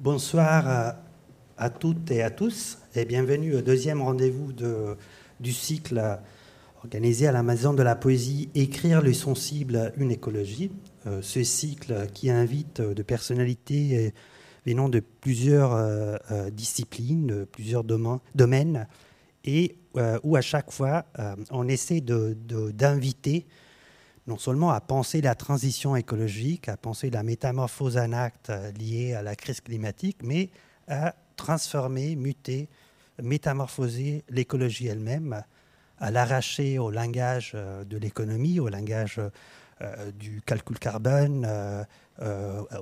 Bonsoir à, toutes et à tous et bienvenue au deuxième rendez-vous du cycle organisé à la Maison de la Poésie Écrire le sensible, une écologie. Euh, ce cycle qui invite de personnalités venant de plusieurs euh, euh, disciplines, de plusieurs domaines, et où à chaque fois on essaie d'inviter non seulement à penser la transition écologique, à penser la métamorphose en acte liée à la crise climatique, mais à transformer, muter, métamorphoser l'écologie elle-même, à l'arracher au langage euh, de l'économie, au langage euh, du calcul carbone, euh,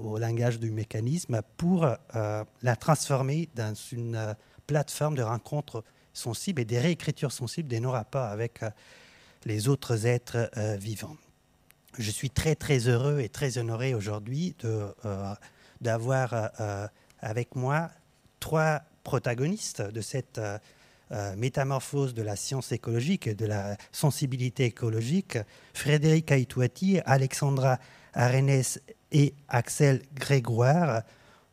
au langage du mécanisme, pour la transformer dans une plateforme de rencontres sensibles et des réécritures sensibles de nos rapports avec les autres êtres vivants. Je suis très très heureux et très honoré aujourd'hui d'avoir avec moi trois protagonistes de cette euh, euh, métamorphose de la science écologique et de la sensibilité écologique, Frédéric Aitouati, Alexandra Arenes et Axel Grégoire,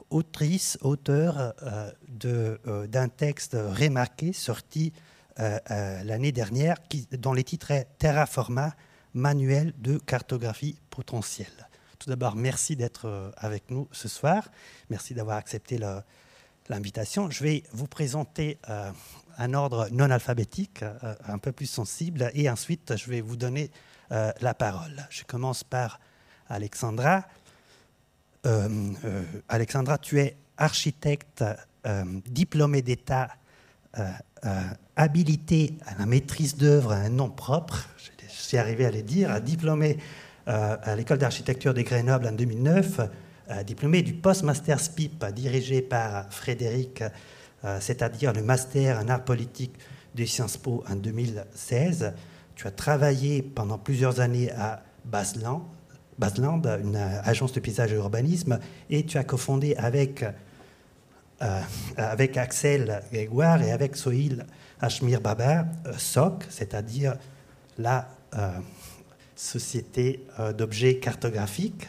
autrice, auteur euh, d'un texte remarqué sorti l'année dernière dont les titres est Terraforma, manuel de cartographie potentielle. Tout d'abord, merci d'être avec nous ce soir. Merci d'avoir accepté l'invitation. Je vais vous présenter euh, un ordre non alphabétique, euh, un peu plus sensible, et ensuite je vais vous donner euh, la parole. Je commence par Alexandra. Alexandra, tu es architecte diplômée d'État, habilitée à la maîtrise d'œuvre, un nom propre, suis arrivé à le dire, diplômée à l'école d'architecture de Grenoble en 2009 euh, diplômé du Postmaster SPIP dirigé par Frédéric, euh, c'est-à-dire le master en art politique de Sciences Po en 2016. Tu as travaillé pendant plusieurs années à Basland, Basland une agence de paysage et urbanisme, et tu as cofondé avec, euh, Axel Grégoire et avec Sohil Ashmir Baba SOC, c'est-à-dire la société d'objets cartographiques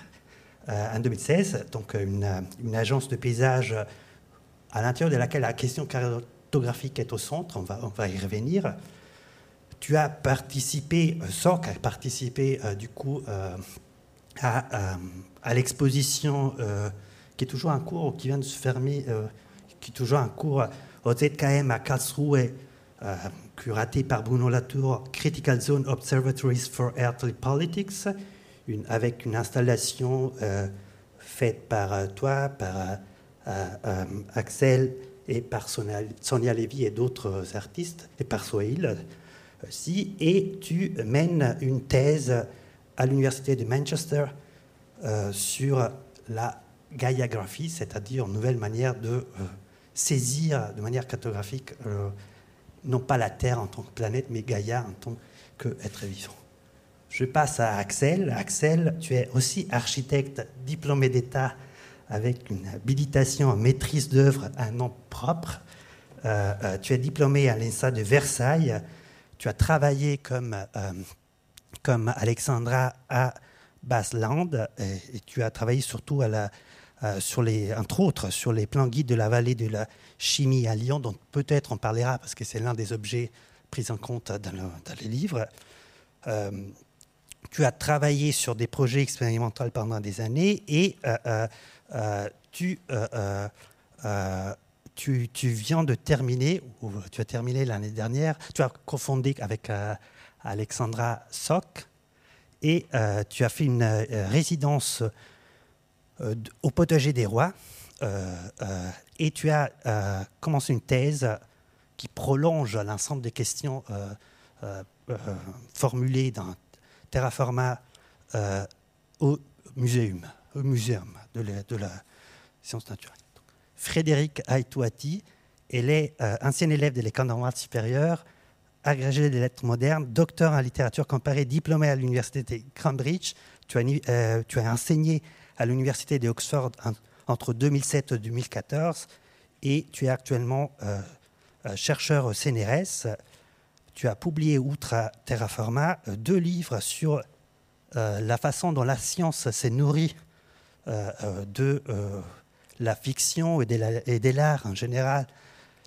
euh, en 2016, donc euh, une, agence de paysage à l'intérieur de laquelle la question cartographique est au centre, on va, y revenir. Tu as participé, euh, SOC a participé du coup à, à l'exposition qui est toujours en cours, qui vient de se fermer, qui est toujours en cours au ZKM à Karlsruhe, curaté par Bruno Latour, Critical Zone Observatories for Earthly Politics, avec une installation euh, faite par euh, toi, par euh, Axel et par Sonia Levy et d'autres artistes, et par Sohail aussi, et tu mènes une thèse à l'Université de Manchester sur la gaiagraphie, c'est-à-dire une nouvelle manière de saisir de manière cartographique non pas la Terre en tant que planète, mais Gaïa en tant qu'être vivant. Je passe à Axel. Axel, tu es aussi architecte diplômé d'État avec une habilitation en maîtrise d'œuvre à nom propre. Euh, euh, tu es diplômé à l'INSA de Versailles. Tu as travaillé comme, euh, comme Alexandra à Basland et, tu as travaillé surtout à la, sur les, entre autres sur les plans guides de la vallée de la chimie à Lyon, dont peut-être on parlera parce que c'est l'un des objets pris en compte dans, dans les livres. Tu as travaillé sur des projets expérimentaux pendant des années et euh, euh, euh, tu, tu, tu, viens de terminer, ou tu as terminé l'année dernière, tu as cofondé avec Alexandra Sock et tu as fait une résidence au potager des rois et tu as commencé une thèse qui prolonge l'ensemble des questions formulées dans Terraforma euh, au muséum, au muséum de la, science naturelle. Frédéric Aitouati, elle est euh, ancienne élève de l'école normale supérieure, agrégée des lettres modernes, docteur en littérature comparée, diplômée à l'université de Cambridge. Euh, tu as enseigné à l'université d'Oxford entre 2007 et 2014 et tu es actuellement chercheur au CNRS tu as publié, outre Terraforma, euh, deux livres sur euh, la façon dont la science s'est nourrie euh, de la fiction et de l'art en général,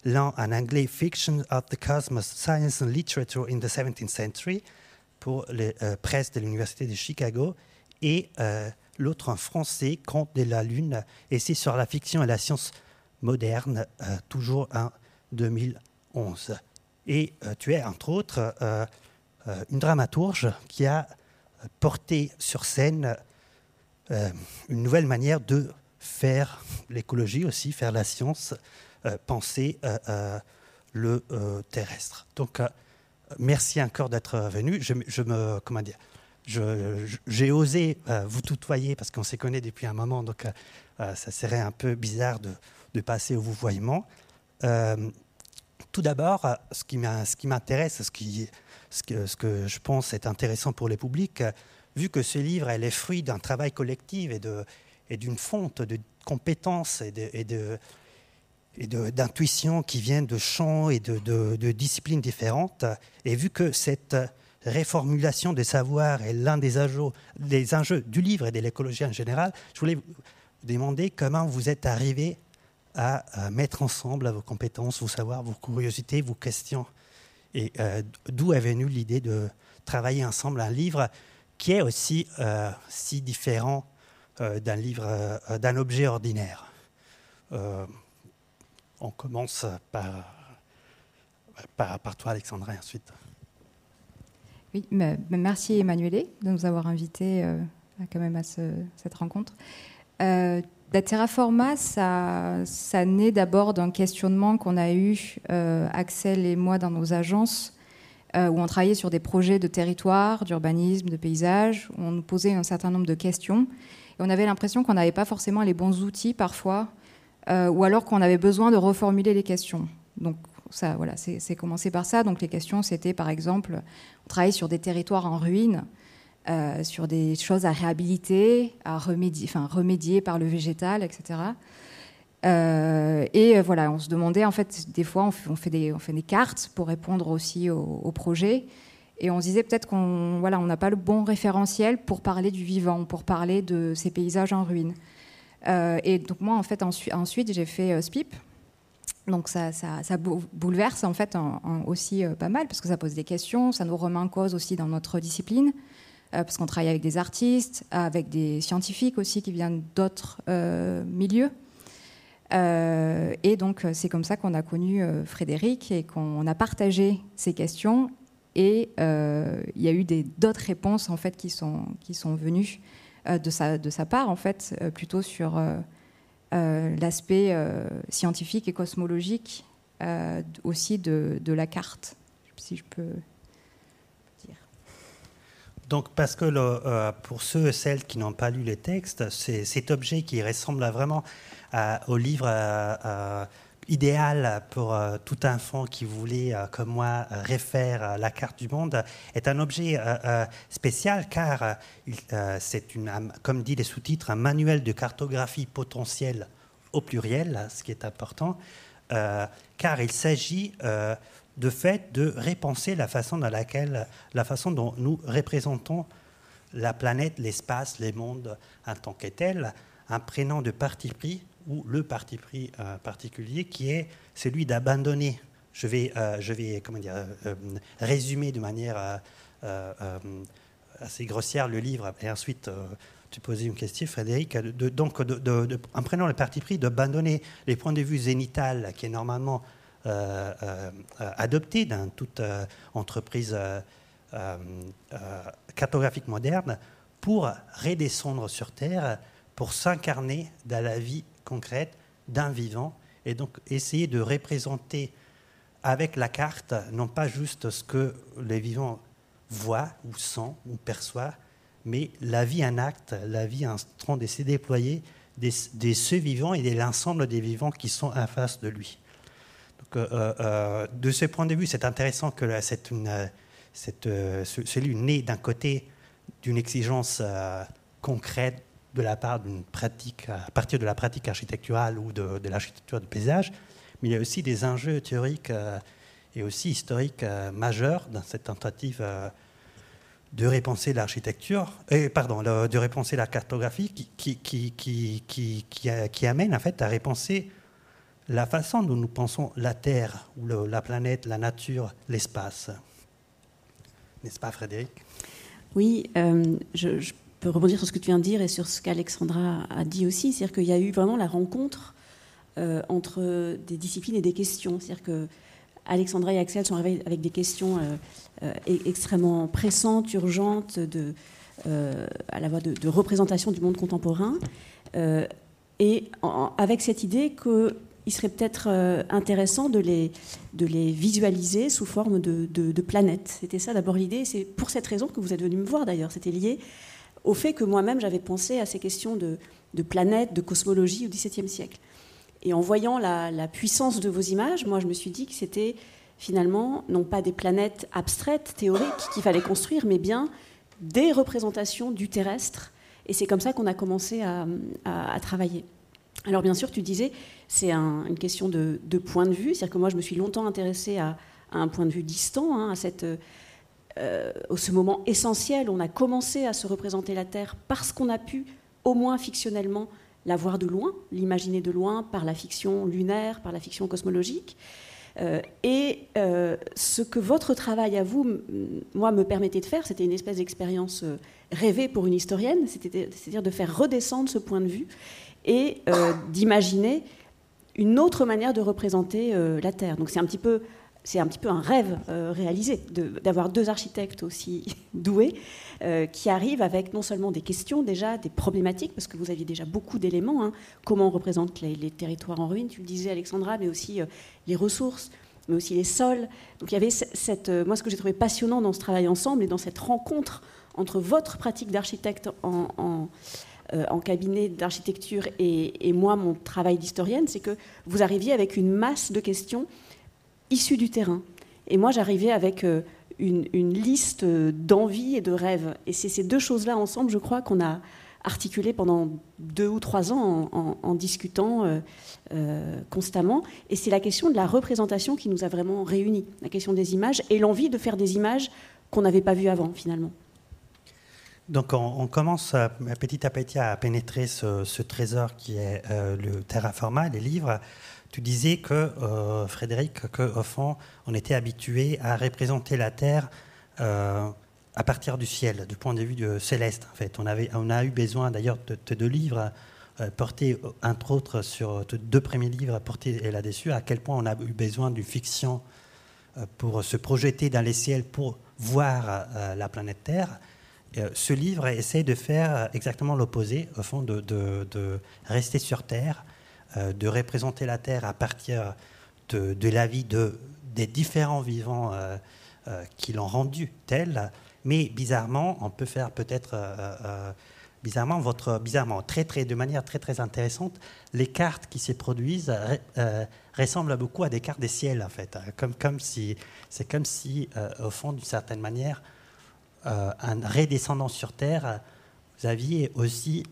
l'un en anglais Fiction of the Cosmos, Science and Literature in the 17th Century pour les presses de l'Université de Chicago. Et l'autre en français, Conte de la Lune, c'est sur la fiction et la science moderne, toujours en 2011. Et tu es entre autres une dramaturge qui a porté sur scène euh, une nouvelle manière de faire l'écologie aussi, faire la science, euh, penser euh, le terrestre. Donc, merci encore d'être venu. Je, me, comment dire, j'ai osé vous tutoyer parce qu'on s'est connus depuis un moment, donc ça serait un peu bizarre de, de passer au vouvoiement. tout d'abord, ce qui m'intéresse, ce, que, je pense est intéressant pour les publics, vu que ce livre est le fruit d'un travail collectif et, d'une fonte de compétences et d'intuitions qui viennent de champs et de, disciplines différentes, et vu que cette réformulation des savoirs est l'un des enjeux, des enjeux du livre et de l'écologie en général, je voulais vous demander comment vous êtes arrivé à, mettre ensemble vos compétences, vos savoirs, vos curiosités, vos questions, et euh, d'où est venue l'idée de travailler ensemble un livre qui est aussi euh, si différent euh, d'un livre, euh, d'un objet ordinaire? on commence par, par, toi, Alexandra, ensuite. Merci Emmanuel de nous avoir invités quand même à cette rencontre. la Terraforma, ça, naît d'abord d'un questionnement qu'on a eu, Axel et moi, dans nos agences, euh, où on travaillait sur des projets de territoire, d'urbanisme, de paysage, où on nous posait un certain nombre de questions. Et on avait l'impression qu'on n'avait pas forcément les bons outils parfois, euh, ou alors qu'on avait besoin de reformuler les questions. Donc ça, voilà, c'est commencé par ça. Donc les questions, c'était par exemple, on travaillait sur des territoires en ruine, euh, sur des choses à réhabiliter, à remédier, enfin, remédier par le végétal, etc. Euh, et euh, voilà, on se demandait, en fait, des fois, on fait, des, on fait des, cartes pour répondre aussi au, projet. Et on se disait peut-être qu'on voilà, n'a pas le bon référentiel pour parler du vivant, pour parler de ces paysages en ruine. Euh, et donc moi, en fait, ensuite, j'ai fait SPIP. Donc ça, bouleverse en fait aussi pas mal parce que ça pose des questions, ça nous remet en cause aussi dans notre discipline parce qu'on travaille avec des artistes, avec des scientifiques aussi qui viennent d'autres milieux. Euh, et donc, euh, c'est comme ça qu'on a connu euh, Frédéric et qu'on a partagé ces questions. Et il y a eu d'autres réponses en fait qui sont, qui sont venues de, sa, de sa part, en fait, plutôt sur l'aspect scientifique et cosmologique aussi de, la carte, si je peux dire. Donc, parce que pour ceux et celles qui n'ont pas lu les textes, c'est cet objet qui ressemble vraiment au livre euh, euh, idéal pour euh, tout enfant qui voulait, comme moi, refaire la carte du monde, est un objet spécial car c'est, une, comme dit les sous-titres, un manuel de cartographie potentielle au pluriel, ce qui est important, car il s'agit de fait de repenser la façon dans laquelle, la façon dont nous représentons la planète, l'espace, les mondes en tant que tel, un prénom de parti pris ou le parti pris euh, particulier qui est celui d'abandonner. Je vais, euh, je vais comment dire, euh, résumer de manière assez grossière le livre et ensuite tu posais une question, Frédéric. donc, en prenant le parti pris d'abandonner les points de vue zénital qui est normalement adopté dans toute entreprise cartographique moderne pour redescendre sur Terre, pour s'incarner dans la vie concrète d'un vivant et donc essayer de représenter avec la carte non pas juste ce que les vivants voient ou sentent ou perçoivent, mais la vie en acte, la vie en train de se déployer des, des ceux vivants et de l'ensemble des vivants qui sont en face de lui. Euh, euh, de ce point de vue, c'est intéressant que une, cette, euh, celui né d'un côté d'une exigence concrète de la part d'une pratique, à partir de la pratique architecturale ou de, l'architecture de paysage, mais il y a aussi des enjeux théoriques euh, et aussi historiques euh, majeurs dans cette tentative euh, de repenser l'architecture, euh, pardon, de repenser la cartographie qui, qui, qui, qui, amène en fait à repenser la façon dont nous pensons la Terre, la planète, la nature, l'espace. N'est-ce pas, Frédéric? Oui, euh, je, peux rebondir sur ce que tu viens de dire et sur ce qu'Alexandra a dit aussi. C'est-à-dire qu'il y a eu vraiment la rencontre euh, entre des disciplines et des questions. C'est-à-dire que Alexandra et Axel sont arrivés avec des questions euh, euh, extrêmement pressantes, urgentes, de, à la voie de, représentation du monde contemporain, et avec cette idée qu'il serait peut-être intéressant de les, de les visualiser sous forme de, de planètes. C'était ça d'abord l'idée, c'est pour cette raison que vous êtes venu me voir d'ailleurs. C'était lié au fait que moi-même j'avais pensé à ces questions de, de planètes, de cosmologie au XVIIe siècle. Et en voyant la, puissance de vos images, moi, je me suis dit que c'était finalement non pas des planètes abstraites, théoriques qu'il fallait construire, mais bien des représentations du terrestre. Et c'est comme ça qu'on a commencé à, travailler. Alors bien sûr, tu disais, c'est une question de, point de vue, c'est-à-dire que moi, je me suis longtemps intéressée à, un point de vue distant, hein, à cette, euh, ce moment essentiel. On a commencé à se représenter la Terre parce qu'on a pu, au moins fictionnellement, la voir de loin, l'imaginer de loin par la fiction lunaire, par la fiction cosmologique. Euh, et euh, ce que votre travail à vous, moi, me permettait de faire, c'était une espèce d'expérience euh, rêvée pour une historienne, c'est-à-dire de faire redescendre ce point de vue et d'imaginer une autre manière de représenter la Terre. Donc c'est un petit peu c'est un petit peu un rêve euh, réalisé d'avoir deux architectes aussi doués euh, qui arrivent avec non seulement des questions déjà, des problématiques, parce que vous aviez déjà beaucoup d'éléments, hein. comment on représente les, territoires en ruine, tu le disais Alexandra, mais aussi euh, les ressources, mais aussi les sols. Donc il y avait cette, moi ce que j'ai trouvé passionnant dans ce travail ensemble et dans cette rencontre entre votre pratique d'architecte en, cabinet d'architecture et, et, moi, mon travail d'historienne, c'est que vous arriviez avec une masse de questions issus du terrain. Et moi, j'arrivais avec euh, une, liste d'envies et de rêves. Et c'est ces deux choses-là ensemble, je crois, qu'on a articulé pendant deux ou trois ans en, discutant euh, euh, constamment. Et c'est la question de la représentation qui nous a vraiment réunis, la question des images et l'envie de faire des images qu'on n'avait pas vues avant, finalement. Donc on, commence petit à petit à pénétrer ce, trésor qui est le terraforma, les livres. Tu disais que, euh, Frédéric, qu'au fond, on était habitué à représenter la Terre euh, à partir du ciel, du point de vue de céleste. En fait, on, avait, on a eu besoin d'ailleurs de, deux livres euh, portés, entre autres, sur deux premiers livres portés là-dessus, à quel point on a eu besoin d'une fiction pour se projeter dans les ciels, pour voir la planète Terre. ce livre essaie de faire exactement l'opposé, au fond, de, de, rester sur Terre euh, de représenter la Terre à partir de, la vie de, des différents vivants euh, euh, qui l'ont rendue telle. Mais bizarrement, on peut faire peut-être bizarrement, votre, bizarrement, très, très, de manière très très intéressante, les cartes qui se produisent ressemblent beaucoup à des cartes des ciels en fait, comme, comme si c'est comme si au fond d'une certaine manière, en redescendant sur Terre, vous aviez aussi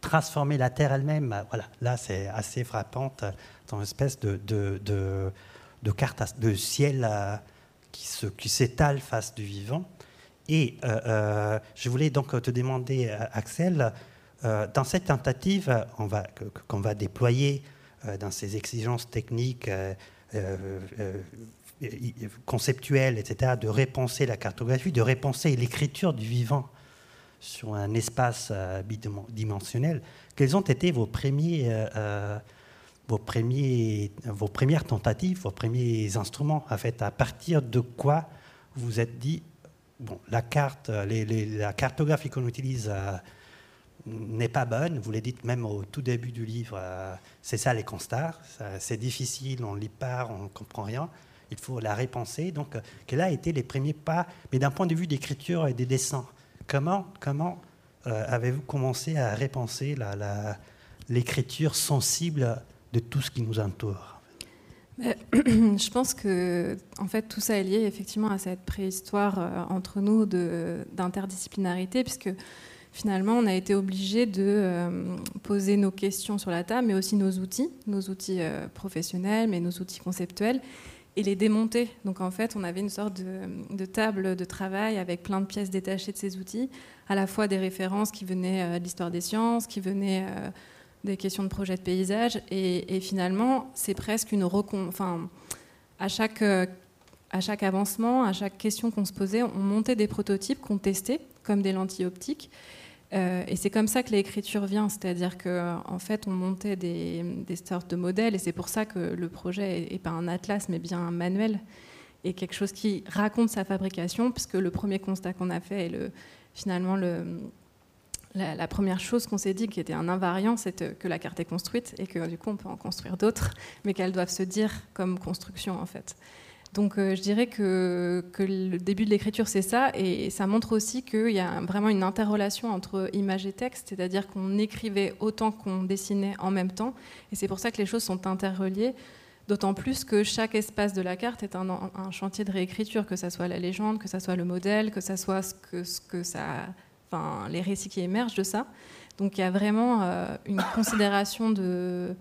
transformer la Terre elle-même. Voilà, là c'est assez frappant, dans une espèce de, de, de, carte de ciel euh, qui, se, qui s'étale face du vivant. Et euh, euh, je voulais donc te demander, Axel, dans cette tentative va, qu'on va déployer dans ces exigences techniques, conceptuelles, etc., de repenser la cartographie, de repenser l'écriture du vivant sur un espace euh, bidimensionnel, quels ont été vos premiers, euh, euh, vos premiers, vos premières tentatives, vos premiers instruments? En fait, à partir de quoi vous êtes dit, bon, la carte, la cartographie qu'on utilise n'est pas bonne? Vous l'avez dit même au tout début du livre. c'est ça les constats. C'est difficile, on lit pas, on ne comprend rien. Il faut la repenser. Donc, quels ont été les premiers pas, mais d'un point de vue d'écriture et des dessins Comment, comment euh, avez-vous commencé à repenser l'écriture sensible de tout ce qui nous entoure? Euh, je pense que en fait tout ça est lié effectivement à cette préhistoire euh, entre nous d'interdisciplinarité puisque finalement on a été obligé de poser nos questions sur la table mais aussi nos outils, nos outils professionnels mais nos outils conceptuels et les démonter. Donc en fait, on avait une sorte de, table de travail avec plein de pièces détachées de ces outils, à la fois des références qui venaient euh, de l'histoire des sciences, qui venaient euh, des questions de projets de paysage, et, finalement, c'est presque une recon... Enfin, à chaque, euh, à chaque avancement, à chaque question qu'on se posait, on montait des prototypes qu'on testait, comme des lentilles optiques, euh, et c'est comme ça que l'écriture vient, c'est-à-dire qu'en en fait, on montait des, sortes de modèles, et c'est pour ça que le projet n'est pas un atlas, mais bien un manuel, et quelque chose qui raconte sa fabrication, puisque le premier constat qu'on a fait, et le, finalement, le, la, première chose qu'on s'est dit, qui était un invariant, c'est que la carte est construite, et que du coup, on peut en construire d'autres, mais qu'elles doivent se dire comme construction, en fait. Donc euh, je dirais que, le début de l'écriture, c'est ça, et ça montre aussi qu'il y a vraiment une interrelation entre image et texte, c'est-à-dire qu'on écrivait autant qu'on dessinait en même temps, et c'est pour ça que les choses sont interreliées, d'autant plus que chaque espace de la carte est un, chantier de réécriture, que ce soit la légende, que ce soit le modèle, que soit ça, enfin, les récits qui émergent de ça. Donc il y a vraiment euh, une considération de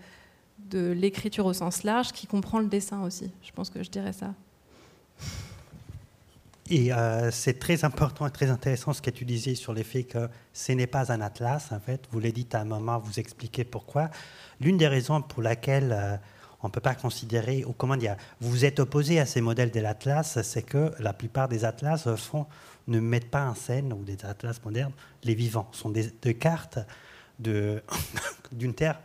de l'écriture au sens large qui comprend le dessin aussi. Je pense que je dirais ça. Et euh, c'est très important et très intéressant ce que tu disais sur le fait que ce n'est pas un atlas, en fait. Vous l'avez dit à un moment, vous expliquez pourquoi. L'une des raisons pour laquelle euh, on ne peut pas considérer, ou comment dire, vous êtes opposé à ces modèles de l'atlas, c'est que la plupart des atlas font, ne mettent pas en scène, ou des atlas modernes, les vivants. Ce sont des, des cartes d'une terre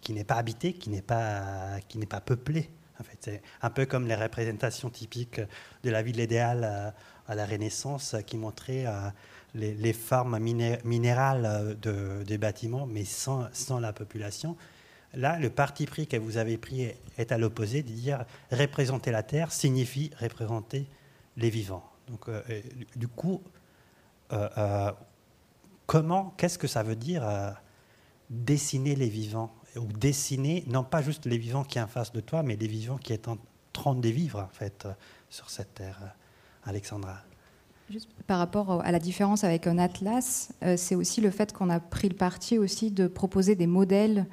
qui, n'est pas habité, qui n'est pas, qui n'est pas peuplé. En fait, c'est un peu comme les représentations typiques de la ville idéale euh, à, la Renaissance qui montraient euh, les, formes minérales de, des bâtiments, mais sans, sans, la population. Là, le parti pris que vous avez pris est à l'opposé, de dire représenter la terre signifie représenter les vivants. Donc, euh, du coup, comment, qu'est-ce que ça veut dire dessiner les vivants? Ou dessiner, non pas juste les vivants qui sont en face de toi, mais les vivants qui sont en train de vivre, en fait, euh, sur cette terre. Euh, Alexandra. Juste par rapport à la différence avec un atlas, euh, c'est aussi le fait qu'on a pris le parti aussi de proposer des modèles,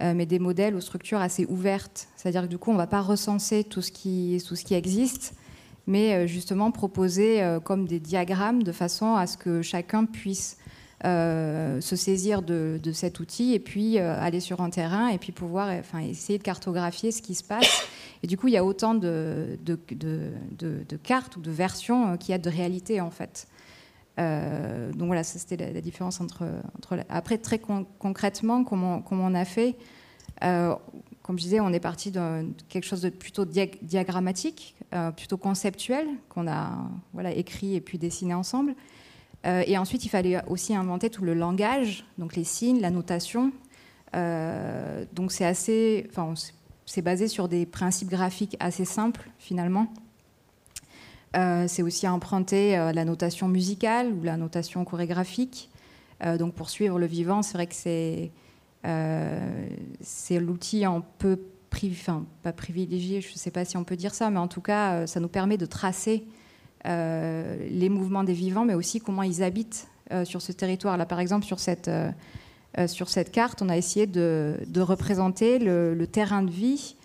mais des modèles aux structures assez ouvertes. C'est-à-dire que du coup, on ne va pas recenser tout ce qui, tout ce qui existe, mais justement proposer comme des diagrammes de façon à ce que chacun puisse euh, se saisir de, cet outil et puis euh, aller sur un terrain et puis pouvoir enfin, essayer de cartographier ce qui se passe. Et du coup, il y a autant de, cartes ou de versions euh, qu'il y a de réalité en fait. donc voilà, c'était la, différence entre, entre, Après, très concrètement, comment, comment, on a fait Comme je disais, on est parti de quelque chose de plutôt diagrammatique, plutôt conceptuel, qu'on a voilà, écrit et puis dessiné ensemble. Euh, et ensuite, il fallait aussi inventer tout le langage, donc les signes, la notation. Euh, donc c'est assez, enfin, c'est basé sur des principes graphiques assez simples finalement. Euh, c'est aussi emprunter la notation musicale ou la notation chorégraphique. donc pour suivre le vivant, c'est vrai que c'est c'est l'outil un peu enfin, pas privilégié, je ne sais pas si on peut dire ça, mais en tout cas, ça nous permet de tracer les mouvements des vivants, mais aussi comment ils habitent euh, sur ce territoire. Là, par exemple, sur cette, euh, sur cette carte, on a essayé de, représenter le, terrain de vie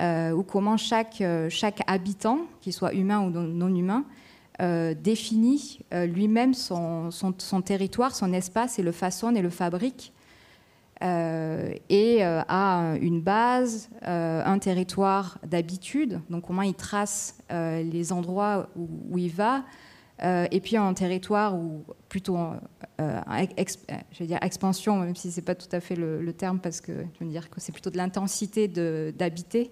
ou comment chaque, chaque habitant, qu'il soit humain ou non, humain, définit lui-même son, son, territoire, son espace et le façonne et le fabrique euh, et euh, a une base, euh, un territoire d'habitude, donc comment il trace les endroits où, il va, et puis un territoire où plutôt, je vais dire expansion, même si c'est pas tout à fait le, terme parce que je veux dire que c'est plutôt de l'intensité d'habiter,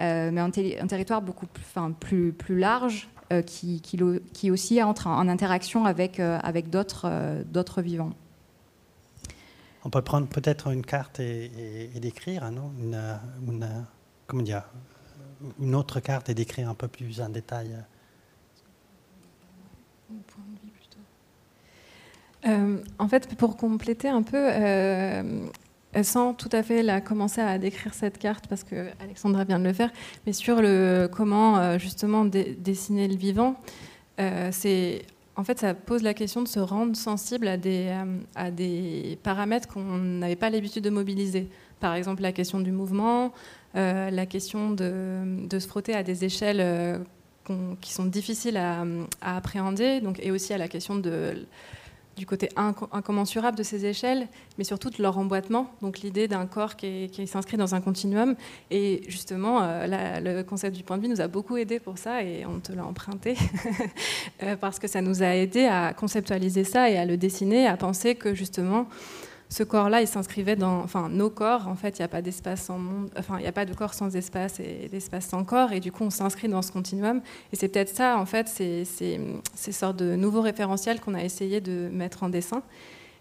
mais un, territoire beaucoup plus, enfin, plus, large qui, aussi entre en, interaction avec d'autres vivants. On peut prendre peut-être une carte et, décrire, non? Une, une, comment dire, une autre carte et décrire un peu plus en détail. Euh, en fait, pour compléter un peu, euh, sans tout à fait la, commencer à décrire cette carte, parce que Alexandra vient de le faire, mais sur le comment euh, justement dessiner le vivant, c'est en fait, ça pose la question de se rendre sensible à des, euh, à des paramètres qu'on n'avait pas l'habitude de mobiliser. par exemple la question du mouvement, la question de, se frotter à des échelles qui sont difficiles à, à, appréhender, donc, et aussi à la question de du côté incommensurable de ces échelles, mais surtout de leur emboîtement, donc l'idée d'un corps qui, s'inscrit dans un continuum. Et justement, euh, le concept du point de vue nous a beaucoup aidé pour ça, et on te l'a emprunté, euh, parce que ça nous a aidé à conceptualiser ça et à le dessiner, à penser que justement, ce corps-là, il s'inscrivait dans, enfin, nos corps. En fait, il n'y a pas d'espace sans monde, enfin, il n'y a pas de corps sans espace et d'espace sans corps. Et du coup, on s'inscrit dans ce continuum. Et c'est peut-être ça, en fait, ces sortes de nouveaux référentiels qu'on a essayé de mettre en dessin.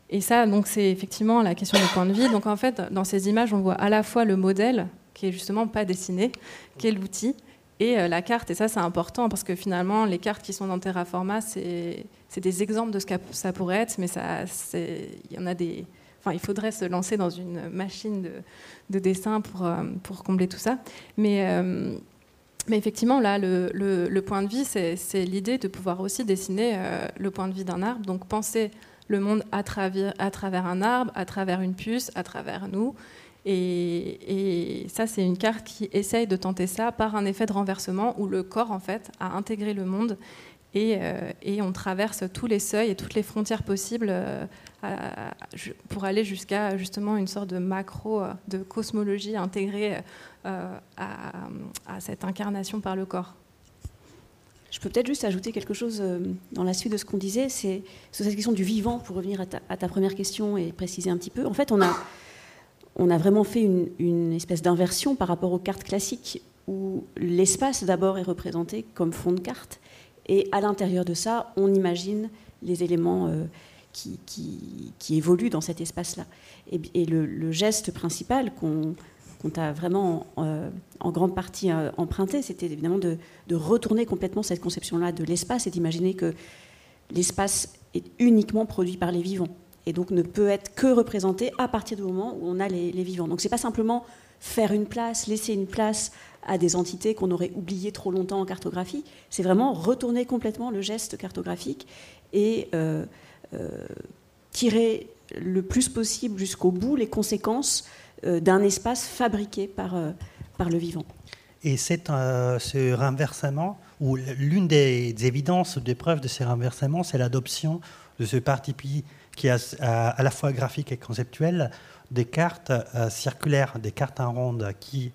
Et ça, donc, c'est effectivement la question du point de vue. Donc, en fait, dans ces images, on voit à la fois le modèle, qui est justement pas dessiné, qui est l'outil, et euh, la carte. Et ça, c'est important parce que finalement, les cartes qui sont dans Terraforma, c'est des exemples de ce que ça pourrait être, mais il y en a des il faudrait se lancer dans une machine de, dessin pour, euh, pour, combler tout ça. Mais, euh, mais effectivement, là, le, point de vie, c'est l'idée de pouvoir aussi dessiner euh, le point de vie d'un arbre. Donc, penser le monde à travers, à travers un arbre, à travers une puce, à travers nous. Et, et ça, c'est une carte qui essaye de tenter ça par un effet de renversement où le corps, en fait, a intégré le monde et, et, on traverse tous les seuils et toutes les frontières possibles pour aller jusqu'à justement une sorte de macro, euh, de cosmologie intégrée euh, à, cette incarnation par le corps. Je peux peut-être juste ajouter quelque chose euh, dans la suite de ce qu'on disait, c'est sur cette question du vivant, pour revenir à ta, première question et préciser un petit peu. En fait, on a, on a vraiment fait une, une espèce d'inversion par rapport aux cartes classiques, où l'espace d'abord est représenté comme fond de carte, et à l'intérieur de ça, on imagine les éléments qui, qui, évolue dans cet espace-là. Et, le, geste principal qu'on t'a vraiment euh, en grande partie euh, emprunté, c'était évidemment de, retourner complètement cette conception-là de l'espace et d'imaginer que l'espace est uniquement produit par les vivants et donc ne peut être que représenté à partir du moment où on a les, vivants. Donc c'est pas simplement faire une place, laisser une place à des entités qu'on aurait oubliées trop longtemps en cartographie, c'est vraiment retourner complètement le geste cartographique et euh, tirer le plus possible jusqu'au bout les conséquences euh, d'un espace fabriqué par, euh, par le vivant. Et c'est ce renversement, ou l'une des, évidences, des preuves de ces renversements, c'est l'adoption de ce parti pris qui est à, la fois graphique et conceptuel, des cartes circulaires, des cartes en ronde qui,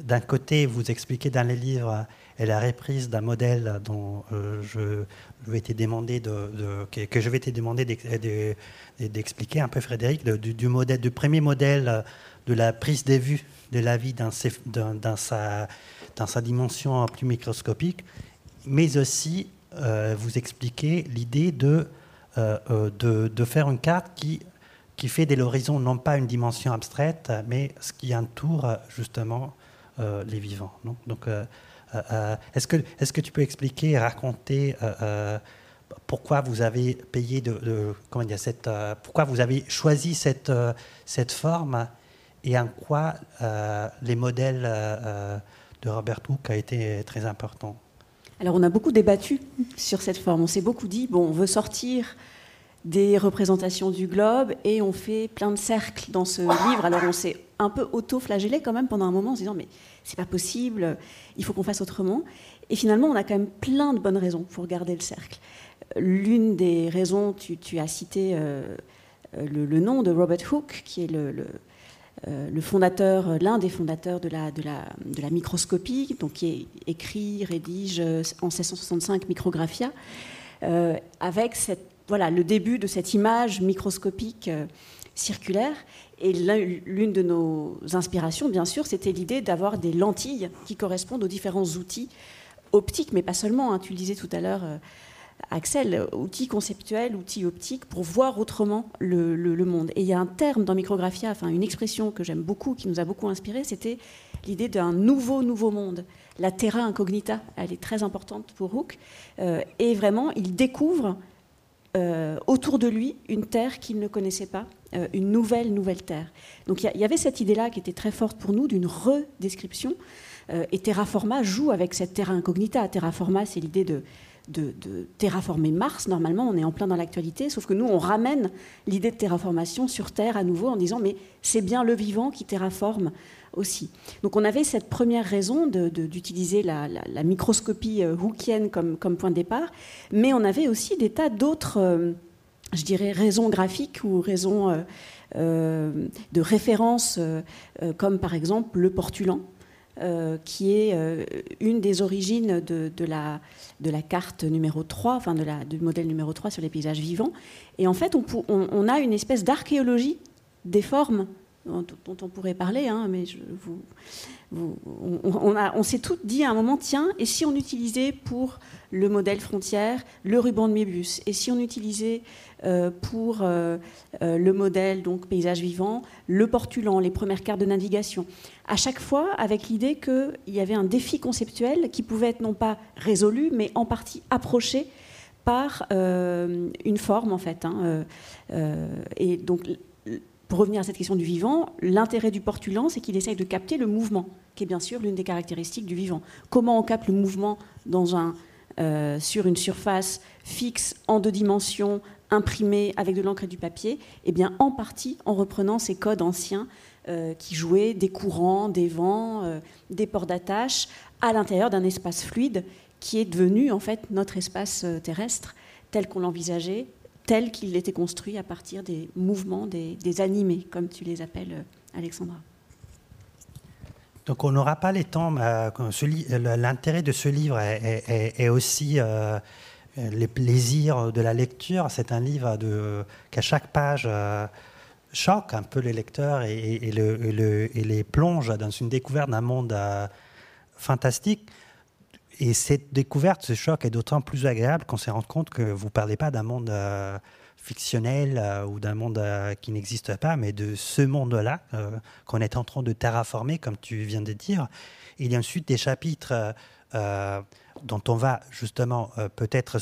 d'un côté, vous expliquez dans les livres, est la reprise d'un modèle dont euh, je, vais été demandé de, que, je vais te demander d'expliquer un peu, Frédéric, du, premier modèle de la prise des vues de la vie dans, sa, dimension plus microscopique, mais aussi euh, vous expliquer l'idée de, euh, de, de, faire une carte qui, fait de l'horizon non pas une dimension abstraite, mais ce qui entoure justement les vivants. Donc, est-ce que, est que tu peux expliquer raconter euh, pourquoi vous avez payé de, comment dire, cette, pourquoi vous avez choisi cette, cette forme et en quoi les modèles de Robert Hooke a été très important? Alors on a beaucoup débattu sur cette forme. On s'est beaucoup dit bon, on veut sortir des représentations du globe et on fait plein de cercles dans ce livre. Alors on s'est un peu auto-flagellé quand même pendant un moment en se disant mais c'est pas possible, il faut qu'on fasse autrement. Et finalement, on a quand même plein de bonnes raisons pour garder le cercle. L'une des raisons, tu, as cité euh, le, nom de Robert Hooke, qui est le, euh, fondateur, l'un des fondateurs de la, microscopie, donc qui écrit, rédige en 1665 Micrographia, euh, avec voilà, le début de cette image microscopique circulaire. Et l'une de nos inspirations, bien sûr, c'était l'idée d'avoir des lentilles qui correspondent aux différents outils optiques, mais pas seulement. Hein. tu le disais tout à l'heure, euh, Axel, outils conceptuels, outils optiques, pour voir autrement le, monde. Et il y a un terme dans Micrographia, enfin une expression que j'aime beaucoup, qui nous a beaucoup inspiré, c'était l'idée d'un nouveau, nouveau monde. La terra incognita, elle est très importante pour Hooke. Euh, et vraiment, il découvre euh, autour de lui une terre qu'il ne connaissait pas, euh, une nouvelle, nouvelle terre. Donc il y, avait cette idée-là qui était très forte pour nous d'une redescription. Euh, et Terraforma joue avec cette terra incognita. Terraforma, c'est l'idée de, de, terraformer Mars. Normalement, on est en plein dans l'actualité, sauf que nous, on ramène l'idée de terraformation sur Terre à nouveau en disant mais c'est bien le vivant qui terraforme Donc on avait cette première raison d'utiliser la, microscopie euh, hookienne comme, point de départ, mais on avait aussi des tas d'autres, euh, je dirais, raisons graphiques ou raisons euh, de référence, comme par exemple le portulan. qui est une des origines de, la, carte numéro 3, enfin du modèle numéro 3 sur les paysages vivants. Et en fait, on, on a une espèce d'archéologie des formes dont, on pourrait parler, hein, mais on, s'est tout dit à un moment, tiens, et si on utilisait pour le modèle frontière le ruban de Mébius, et si on utilisait euh, pour euh, euh, le modèle donc paysage vivant le portulan, les premières cartes de navigation, à chaque fois avec l'idée qu'il y avait un défi conceptuel qui pouvait être non pas résolu, mais en partie approché par une forme en fait. Hein, et donc pour revenir à cette question du vivant, l'intérêt du portulan, c'est qu'il essaye de capter le mouvement, qui est bien sûr l'une des caractéristiques du vivant. Comment on capte le mouvement euh, sur une surface fixe, en deux dimensions, imprimée avec de l'encre et du papier? Eh bien, en partie en reprenant ces codes anciens euh, qui jouaient des courants, des vents, euh, des ports d'attache à l'intérieur d'un espace fluide qui est devenu en fait notre espace terrestre tel qu'on l'envisageait tel qu'il était construit à partir des mouvements, des, animés, comme tu les appelles, euh, Alexandra. Donc on n'aura pas les temps. Euh, l'intérêt de ce livre est, aussi euh, les plaisirs de la lecture. C'est un livre qu'à chaque page choque un peu les lecteurs et, les plonge dans une découverte d'un monde fantastique. Et cette découverte, ce choc est d'autant plus agréable qu'on s'est rendu compte que vous ne parlez pas d'un monde euh, fictionnel euh, ou d'un monde euh, qui n'existe pas, mais de ce monde-là qu'on est en train de terraformer, comme tu viens de dire. Il y a ensuite des chapitres dont on va justement peut-être...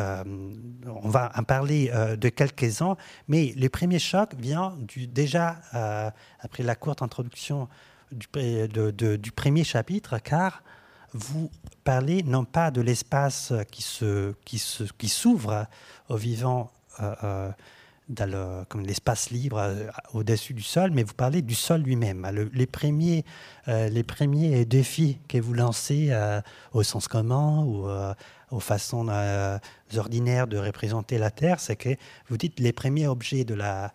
on va en parler de quelques-uns, mais le premier choc vient déjà après la courte introduction du, du premier chapitre, car vous parlez non pas de l'espace qui se qui se qui s'ouvre aux vivants euh, euh, comme l'espace libre euh, au-dessus du sol, mais vous parlez du sol lui-même. les premiers les premiers défis que vous lancez au sens commun ou aux façons ordinaires de représenter la Terre, c'est que vous dites les premiers objets de la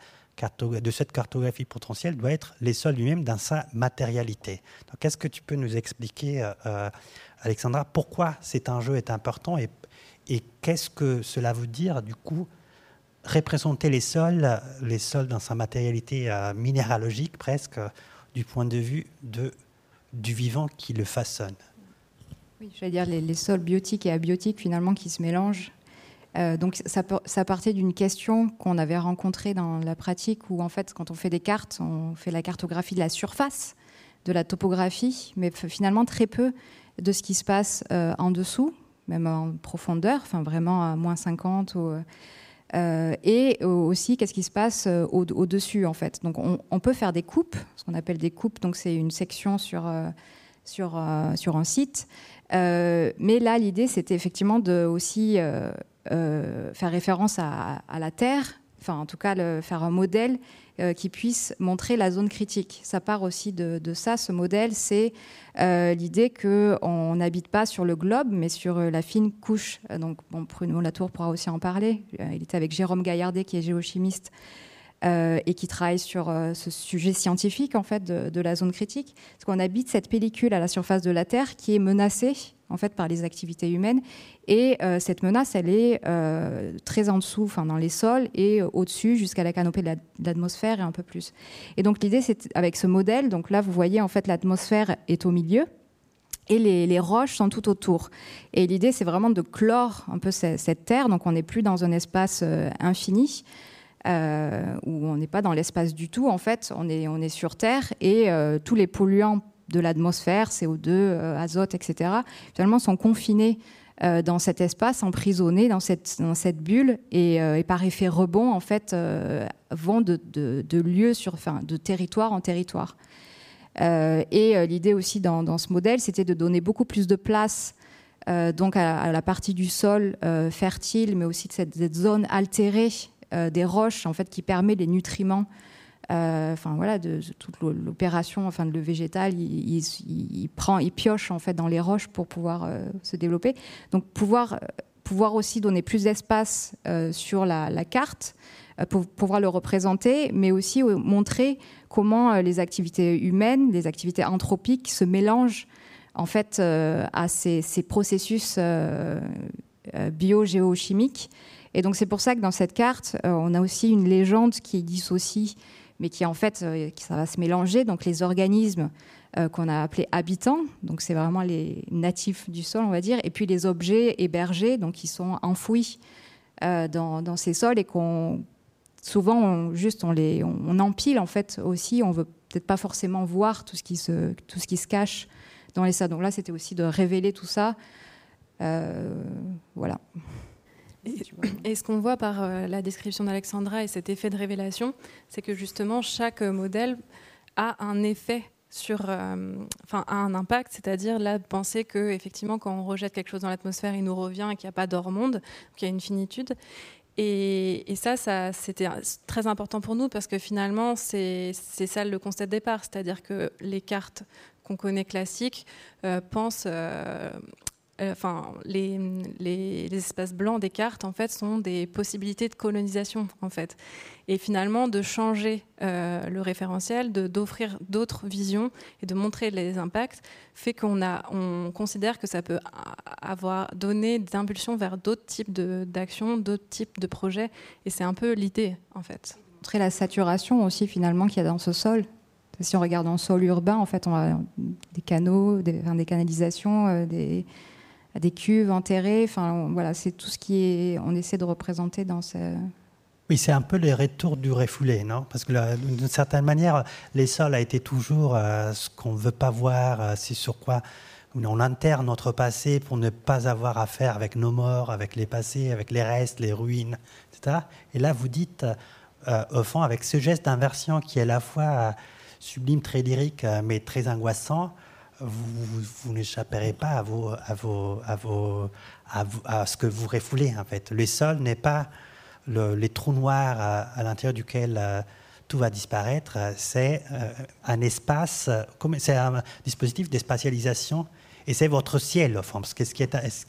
de cette cartographie potentielle doit être les sols lui-même dans sa matérialité. Donc, est-ce que tu peux nous expliquer, euh, euh, Alexandra, pourquoi cet enjeu est important et, qu'est-ce que cela veut dire, du coup, représenter les sols, les sols dans sa matérialité euh, minéralogique presque, du point de vue de, du vivant qui le façonne? Oui, je vais dire les sols biotiques et abiotiques finalement qui se mélangent euh, donc ça, partait d'une question qu'on avait rencontrée dans la pratique où en fait quand on fait des cartes, on fait la cartographie de la surface, de la topographie, mais finalement très peu de ce qui se passe euh, en dessous, même en profondeur, enfin vraiment à moins 50 euh, et aussi qu'est-ce qui se passe au-dessus en fait. Donc on, peut faire des coupes, ce qu'on appelle des coupes, donc c'est une section sur, sur, sur un site. mais là, l'idée, c'était effectivement de aussi faire référence à, la Terre, enfin en tout cas faire un modèle euh, qui puisse montrer la zone critique. Ça part aussi de, ça, ce modèle, c'est euh, l'idée qu'on n'habite pas sur le globe, mais sur la fine couche. Donc bon, Bruno Latour pourra aussi en parler. Il était avec Jérôme Gaillardet, qui est géochimiste. et qui travaille sur ce sujet scientifique en fait de, de la zone critique, parce qu'on habite cette pellicule à la surface de la Terre qui est menacée en fait par les activités humaines. Et euh, cette menace, elle est euh, très en dessous, enfin dans les sols et euh, au-dessus jusqu'à la canopée de l'atmosphère et un peu plus. Et donc l'idée, c'est avec ce modèle. Donc là, vous voyez en fait l'atmosphère est au milieu. Et les, roches sont tout autour. Et l'idée, c'est vraiment de clore un peu cette, terre. Donc, on n'est plus dans un espace infini, où on n'est pas dans l'espace du tout. En fait, on est, on est sur Terre et tous les polluants de l'atmosphère, CO2, euh, azote, etc., finalement sont confinés euh, dans cet espace, emprisonnés dans cette, dans cette bulle, et, euh, par effet rebond, en fait, vont de, de, lieu sur, de territoire en territoire. et l'idée aussi dans, ce modèle, c'était de donner beaucoup plus de place donc à, la partie du sol fertile, mais aussi de cette, zone altérée des roches, en fait, qui permet les nutriments enfin voilà, de, toute l'opération, enfin le végétal, il, prend, il pioche en fait dans les roches pour pouvoir se développer. Donc pouvoir pouvoir aussi donner plus d'espace sur la, carte euh, pour pouvoir le représenter, mais aussi euh, montrer comment euh, les activités humaines, les activités anthropiques se mélangent en fait à ces, processus biogéochimiques. Et donc c'est pour ça que dans cette carte, on a aussi une légende qui dissocie, mais qui en fait, ça va se mélanger. Donc les organismes qu'on a appelés habitants, donc c'est vraiment les natifs du sol, on va dire, et puis les objets hébergés, donc qui sont enfouis dans, dans, ces sols et qu'on souvent, juste, on, les, on, empile en fait aussi. On veut peut-être pas forcément voir tout ce qui se, tout ce qui se cache dans les salles. Donc là, c'était aussi de révéler tout ça. Euh, voilà. Et, ce qu'on voit par euh, la description d'Alexandra et cet effet de révélation, c'est que justement chaque modèle a un effet sur, euh, enfin, a un impact, c'est-à-dire là penser que effectivement quand on rejette quelque chose dans l'atmosphère, il nous revient et qu'il n'y a pas d'hors monde, qu'il y a une finitude. Et, ça, ça c'était très important pour nous parce que finalement, c'est ça le constat de départ, c'est-à-dire que les cartes qu'on connaît classiques euh, pensent euh, euh, enfin, les, espaces blancs des cartes, en fait, sont des possibilités de colonisation, en fait. Et finalement, de changer euh, le référentiel, d'offrir d'autres visions et de montrer les impacts, fait qu'on on considère que ça peut avoir donné des impulsions vers d'autres types d'actions, d'autres types de projets. Et c'est un peu l'idée, en fait. Montrer la saturation aussi, finalement, qu'il y a dans ce sol. Si on regarde en sol urbain, en fait, on a des canaux, des canalisations, euh, des, des cuves enterrées. Enfin, voilà, c'est tout ce qui est, on essaie de représenter dans ce. Oui, c'est un peu les retours du refoulé, non? Parce que d'une certaine manière, les sols a été toujours euh, ce qu'on ne veut pas voir, euh, c'est sur quoi on enterre notre passé pour ne pas avoir affaire avec nos morts, avec les passés, avec les restes, les ruines, etc. Et là, vous dites, euh, au fond, avec ce geste d'inversion qui est à la fois sublime, très lyrique, mais très angoissant, vous, n'échapperez pas à, ce que vous refoulez, en fait. Le sol n'est pas le, les trous noirs à, l'intérieur duquel euh, tout va disparaître. C'est euh, un espace, c'est un dispositif d'espatialisation et c'est votre ciel, au ce qui,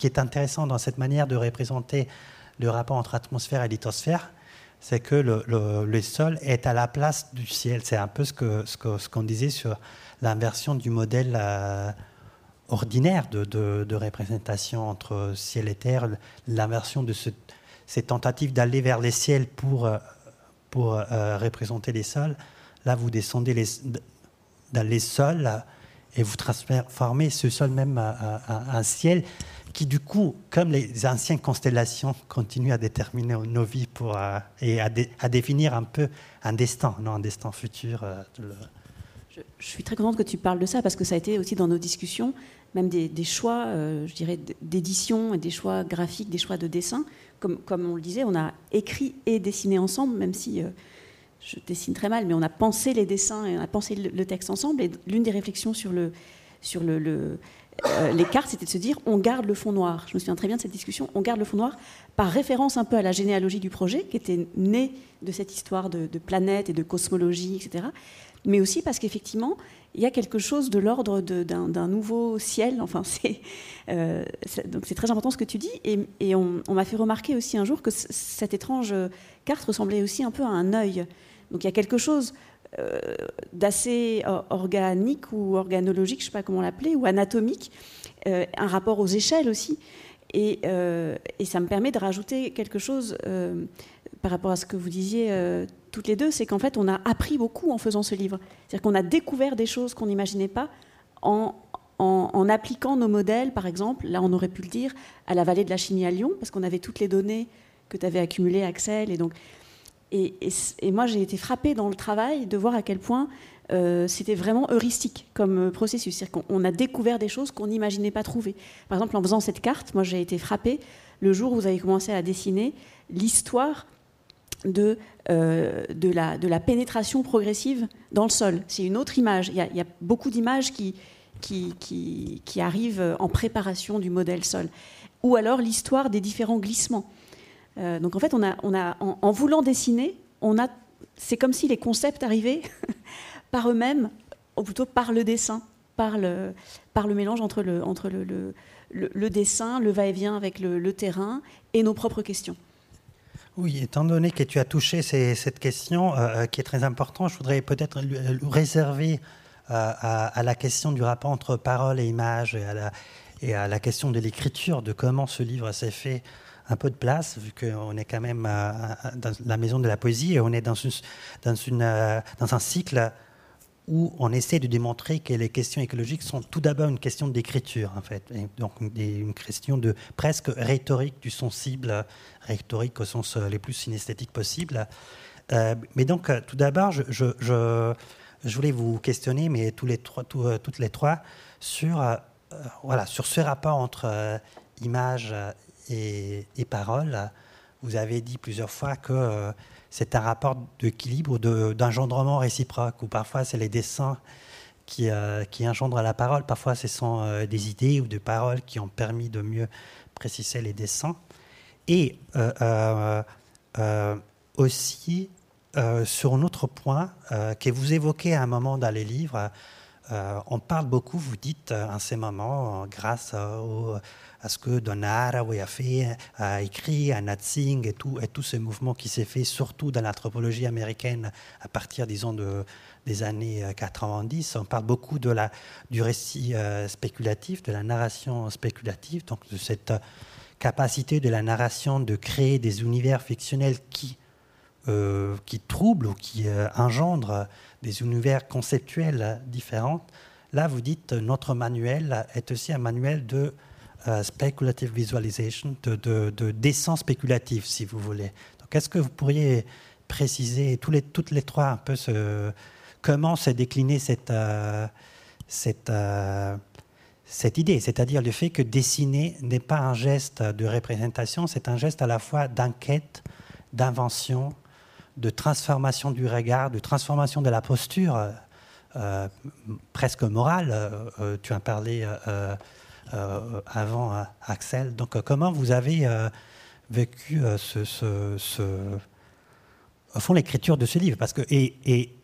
est, intéressant dans cette manière de représenter le rapport entre atmosphère et lithosphère, c'est que le, sol est à la place du ciel. C'est un peu ce qu'on disait sur l'inversion du modèle euh, ordinaire de, représentation entre ciel et terre, l'inversion de ce, ces tentatives d'aller vers les ciels pour, euh, pour euh, représenter les sols. Là, vous descendez dans les sols et vous transformez ce sol même à, un ciel qui, du coup, comme les anciennes constellations, continuent à déterminer nos vies et à, à, définir un peu un destin, non, un destin futur. Je, suis très contente que tu parles de ça parce que ça a été aussi dans nos discussions, même des, choix, euh, je dirais, d'édition et des choix graphiques, des choix de dessin. Comme, comme on le disait, on a écrit et dessiné ensemble, même si euh, je dessine très mal, mais on a pensé les dessins et on a pensé le, texte ensemble. Et l'une des réflexions sur, le, sur le, euh, les cartes, c'était de se dire on garde le fond noir. Je me souviens très bien de cette discussion. On garde le fond noir par référence un peu à la généalogie du projet, qui était né de cette histoire de, planètes et de cosmologie, etc mais aussi parce qu'effectivement, il y a quelque chose de l'ordre d'un nouveau ciel. Enfin, euh, c'est très important ce que tu dis. Et, on, m'a fait remarquer aussi un jour que cette étrange carte ressemblait aussi un peu à un œil. Donc il y a quelque chose euh, d'assez organique ou organologique, je ne sais pas comment l'appeler, ou anatomique, euh, un rapport aux échelles aussi. Et, ça me permet de rajouter quelque chose par rapport à ce que vous disiez toutes les deux, c'est qu'en fait, on a appris beaucoup en faisant ce livre. C'est-à-dire qu'on a découvert des choses qu'on n'imaginait pas en, appliquant nos modèles, par exemple, là on aurait pu le dire, à la vallée de la Chimie à Lyon, parce qu'on avait toutes les données que tu avais accumulées, Axel. Et, donc, et, et, moi, j'ai été frappée dans le travail de voir à quel point euh, c'était vraiment heuristique comme euh, processus. C'est-à-dire qu'on a découvert des choses qu'on n'imaginait pas trouver. Par exemple, en faisant cette carte, moi j'ai été frappée le jour où vous avez commencé à dessiner l'histoire de, euh, de, la, de la pénétration progressive dans le sol. C'est une autre image. Il y a, beaucoup d'images qui, qui, qui, qui arrive en préparation du modèle sol, ou alors l'histoire des différents glissements. Euh, donc en fait, on a, on a, en, voulant dessiner, on a, c'est comme si les concepts arrivaient par eux-mêmes, ou plutôt par le dessin, par le, par le mélange entre le, entre le, le dessin, le va-et-vient avec le, terrain et nos propres questions. Oui, étant donné que tu as touché cette question euh, qui est très importante, je voudrais peut-être réserver euh, à, la question du rapport entre parole et image et à la, question de l'écriture, de comment ce livre s'est fait un peu de place, vu qu'on est quand même dans la maison de la poésie et on est euh, dans un cycle où on essaie de démontrer que les questions écologiques sont tout d'abord une question d'écriture, en fait. donc, une question de presque rhétorique du sensible, rhétorique au sens euh, les plus synesthétiques possible. mais donc, tout d'abord, je, voulais vous questionner, mais les trois, euh, toutes les trois, sur, euh, voilà, sur ce rapport entre euh, image et, et, parole. Vous avez dit plusieurs fois que c'est un rapport d'équilibre, d'engendrement réciproque, où parfois c'est les dessins qui, qui engendrent la parole, parfois ce sont des idées ou des paroles qui ont permis de mieux préciser les dessins. Et aussi, euh, sur un autre point euh, que vous évoquez à un moment dans les livres. Euh, on parle beaucoup, vous dites en ces moments, grâce à ce que Donner a fait, a écrit, à Natsing et tout, et tout ce mouvement qui s'est fait surtout dans l'anthropologie américaine à partir, disons, de, des années 90. On parle beaucoup de la, du récit spéculatif, de la narration spéculative, donc de cette capacité de la narration de créer des univers fictionnels qui euh, qui troublent ou qui euh, engendrent des univers conceptuels différents. Là, vous dites notre manuel est aussi un manuel de euh, speculative visualization, de, de, dessin spéculatif, si vous voulez. Donc, est-ce que vous pourriez préciser toutes les trois un peu comment s'est déclinée cette, cette, cette idée, c'est-à-dire le fait que dessiner n'est pas un geste de représentation, c'est un geste à la fois d'enquête, d'invention, de transformation du regard, de transformation de la posture, euh, euh, presque morale. Euh, tu en parlais avant, Axel. Donc, comment vous avez vécu ce, ce, au fond, l'écriture de ce livre? Parce que et, et,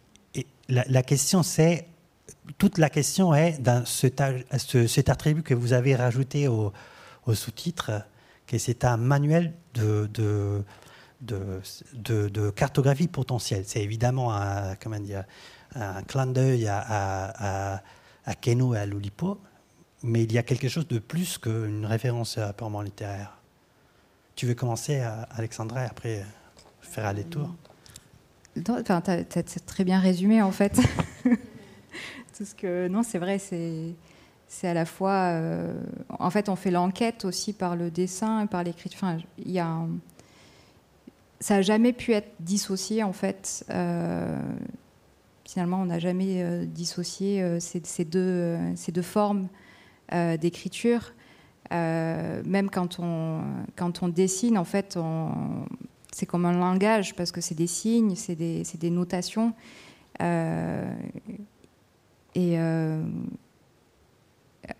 la, question, c'est toute la question est dans cet, cet, attribut que vous avez rajouté au, sous-titre, que c'est un manuel de, de de, cartographie potentielle. C'est évidemment un, comment dire, clin d'œil à, à, Keno et à Lulipo, mais il y a quelque chose de plus qu'une référence purement littéraire. Tu veux commencer, Alexandra, et après faire aller tour? Enfin, tu as, très bien résumé, en fait. Tout ce que, non, c'est vrai, c'est à la fois. Euh, en fait, on fait l'enquête aussi par le dessin et par l'écriture. Enfin, il y a un, ça n'a jamais pu être dissocié en fait. Euh, finalement, on n'a jamais euh, dissocié euh, ces, deux, formes d'écriture. même quand on, quand on dessine, en fait, c'est comme un langage parce que c'est des signes, c'est des, des, notations. et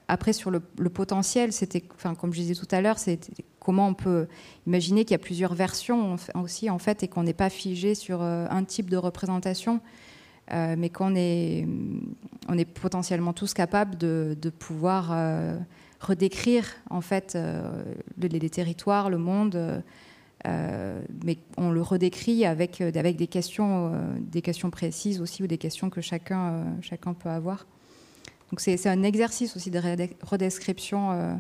après, sur le, potentiel, c'était, comme je disais tout à l'heure, c'est comment on peut imaginer qu'il y a plusieurs versions aussi, en fait, et qu'on n'est pas figé sur euh, un type de représentation, euh, mais qu'on est, on est potentiellement tous capables de, pouvoir euh, redécrire, en fait, les, territoires, le monde. mais on le redécrit avec, avec des, questions, des questions précises aussi ou des questions que chacun, chacun peut avoir. Donc c'est un exercice aussi de redescription euh,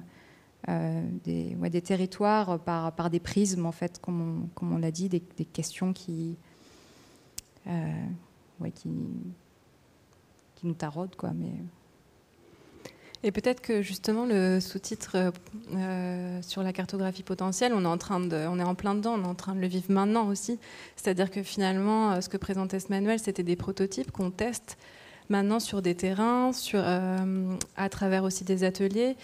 euh, des, territoires par, des prismes, en fait, comme on, l'a dit, des, questions qui, euh, qui, nous taraudent. Quoi, mais... Et peut-être que justement le sous-titre sur la cartographie potentielle, on est en train de, on est en plein dedans, on est en train de le vivre maintenant aussi. C'est-à-dire que finalement, ce que présentait ce manuel, c'était des prototypes qu'on teste maintenant sur des terrains, euh, à travers aussi des ateliers.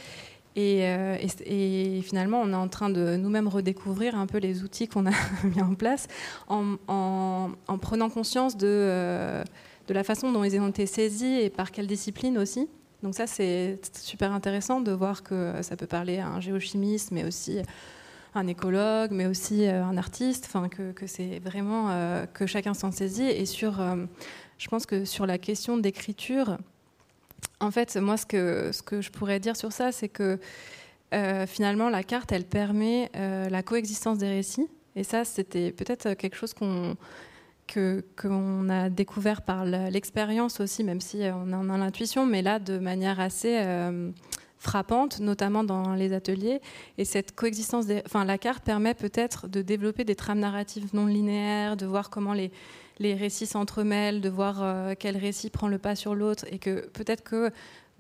Euh, et, finalement, on est en train de nous-mêmes redécouvrir un peu les outils qu'on a mis en place en, en, prenant conscience de, euh, de, la façon dont ils ont été saisis et par quelle discipline aussi. Donc ça, c'est super intéressant de voir que ça peut parler à un géochimiste, mais aussi un écologue, mais aussi un artiste, enfin que c'est vraiment que chacun s'en saisit. Et sur, je pense que sur la question d'écriture, en fait, moi, ce que, je pourrais dire sur ça, c'est que euh, finalement, la carte, elle permet euh, la coexistence des récits. Et ça, c'était peut-être quelque chose qu'on a découvert par l'expérience aussi, même si on en a l'intuition, mais là, de manière assez euh, frappante, notamment dans les ateliers. Et cette coexistence, enfin, la carte permet peut-être de développer des trames narratives non linéaires, de voir comment les, les récits s'entremêlent, de voir quel récit prend le pas sur l'autre, et que peut-être que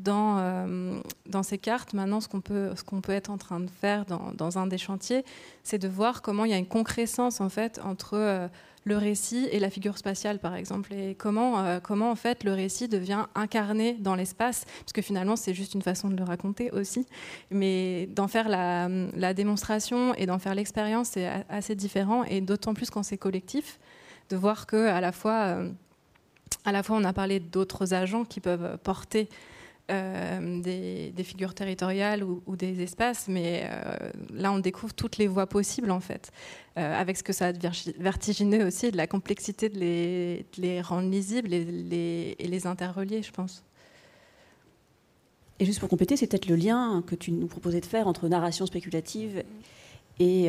dans, euh, dans ces cartes, maintenant, ce qu'on peut, peut être en train de faire dans, dans un des chantiers, c'est de voir comment il y a une concrescence en fait entre euh, le récit et la figure spatiale, par exemple, et comment, euh, comment en fait le récit devient incarné dans l'espace, parce que finalement c'est juste une façon de le raconter aussi, mais d'en faire la, la démonstration et d'en faire l'expérience, c'est assez différent, et d'autant plus quand c'est collectif, de voir que à la fois, à la fois on a parlé d'autres agents qui peuvent porter euh, des, figures territoriales ou, des espaces, mais euh, là on découvre toutes les voies possibles en fait, euh, avec ce que ça a de vertigineux aussi, de la complexité de les, rendre lisibles et les, et les interrelier, je pense. Et juste pour compléter, c'est peut-être le lien que tu nous proposais de faire entre narration spéculative et,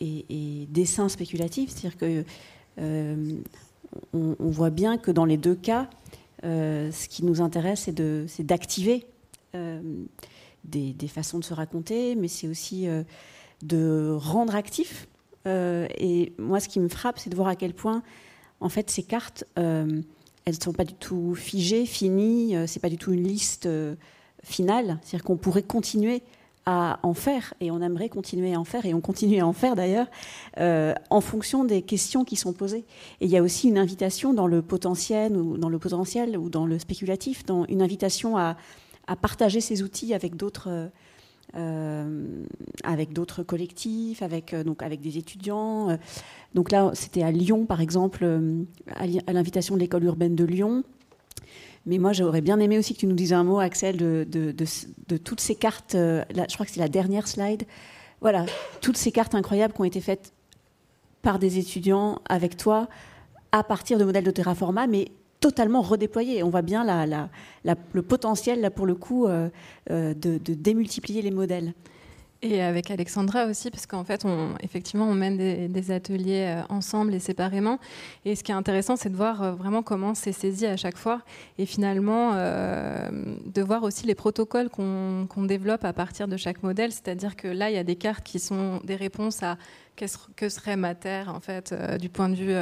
et, dessin spéculatif, c'est-à-dire que on, voit bien que dans les deux cas, euh, ce qui nous intéresse, c'est d'activer euh, des, façons de se raconter, mais c'est aussi euh, de rendre actif. et moi, ce qui me frappe, c'est de voir à quel point, en fait, ces cartes, elles ne sont pas du tout figées, finies. c'est pas du tout une liste finale. C'est-à-dire qu'on pourrait continuer à en faire, et on aimerait continuer à en faire, et on continue à en faire d'ailleurs, euh, en fonction des questions qui sont posées. Et il y a aussi une invitation dans le potentiel ou dans le potentiel ou dans le spéculatif, dans une invitation à, partager ces outils avec d'autres. Euh, avec d'autres collectifs, avec, euh, donc avec des étudiants. Donc là, c'était à Lyon, par exemple, à l'invitation de l'école urbaine de Lyon. Mais moi, j'aurais bien aimé aussi que tu nous dises un mot, Axel, de, toutes ces cartes. Euh, je crois que c'est la dernière slide. Voilà, toutes ces cartes incroyables qui ont été faites par des étudiants avec toi à partir de modèles de terraforma, mais totalement redéployés. On voit bien le potentiel, là, pour le coup, euh, euh, de, démultiplier les modèles. Et avec Alexandra aussi, parce qu'en fait, effectivement, on mène des, ateliers euh, ensemble et séparément. Et ce qui est intéressant, c'est de voir euh, vraiment comment c'est saisi à chaque fois. Et finalement, euh, de voir aussi les protocoles qu'on développe à partir de chaque modèle. C'est-à-dire que là, il y a des cartes qui sont des réponses à qu'est-ce que serait ma terre, en fait, du point de vue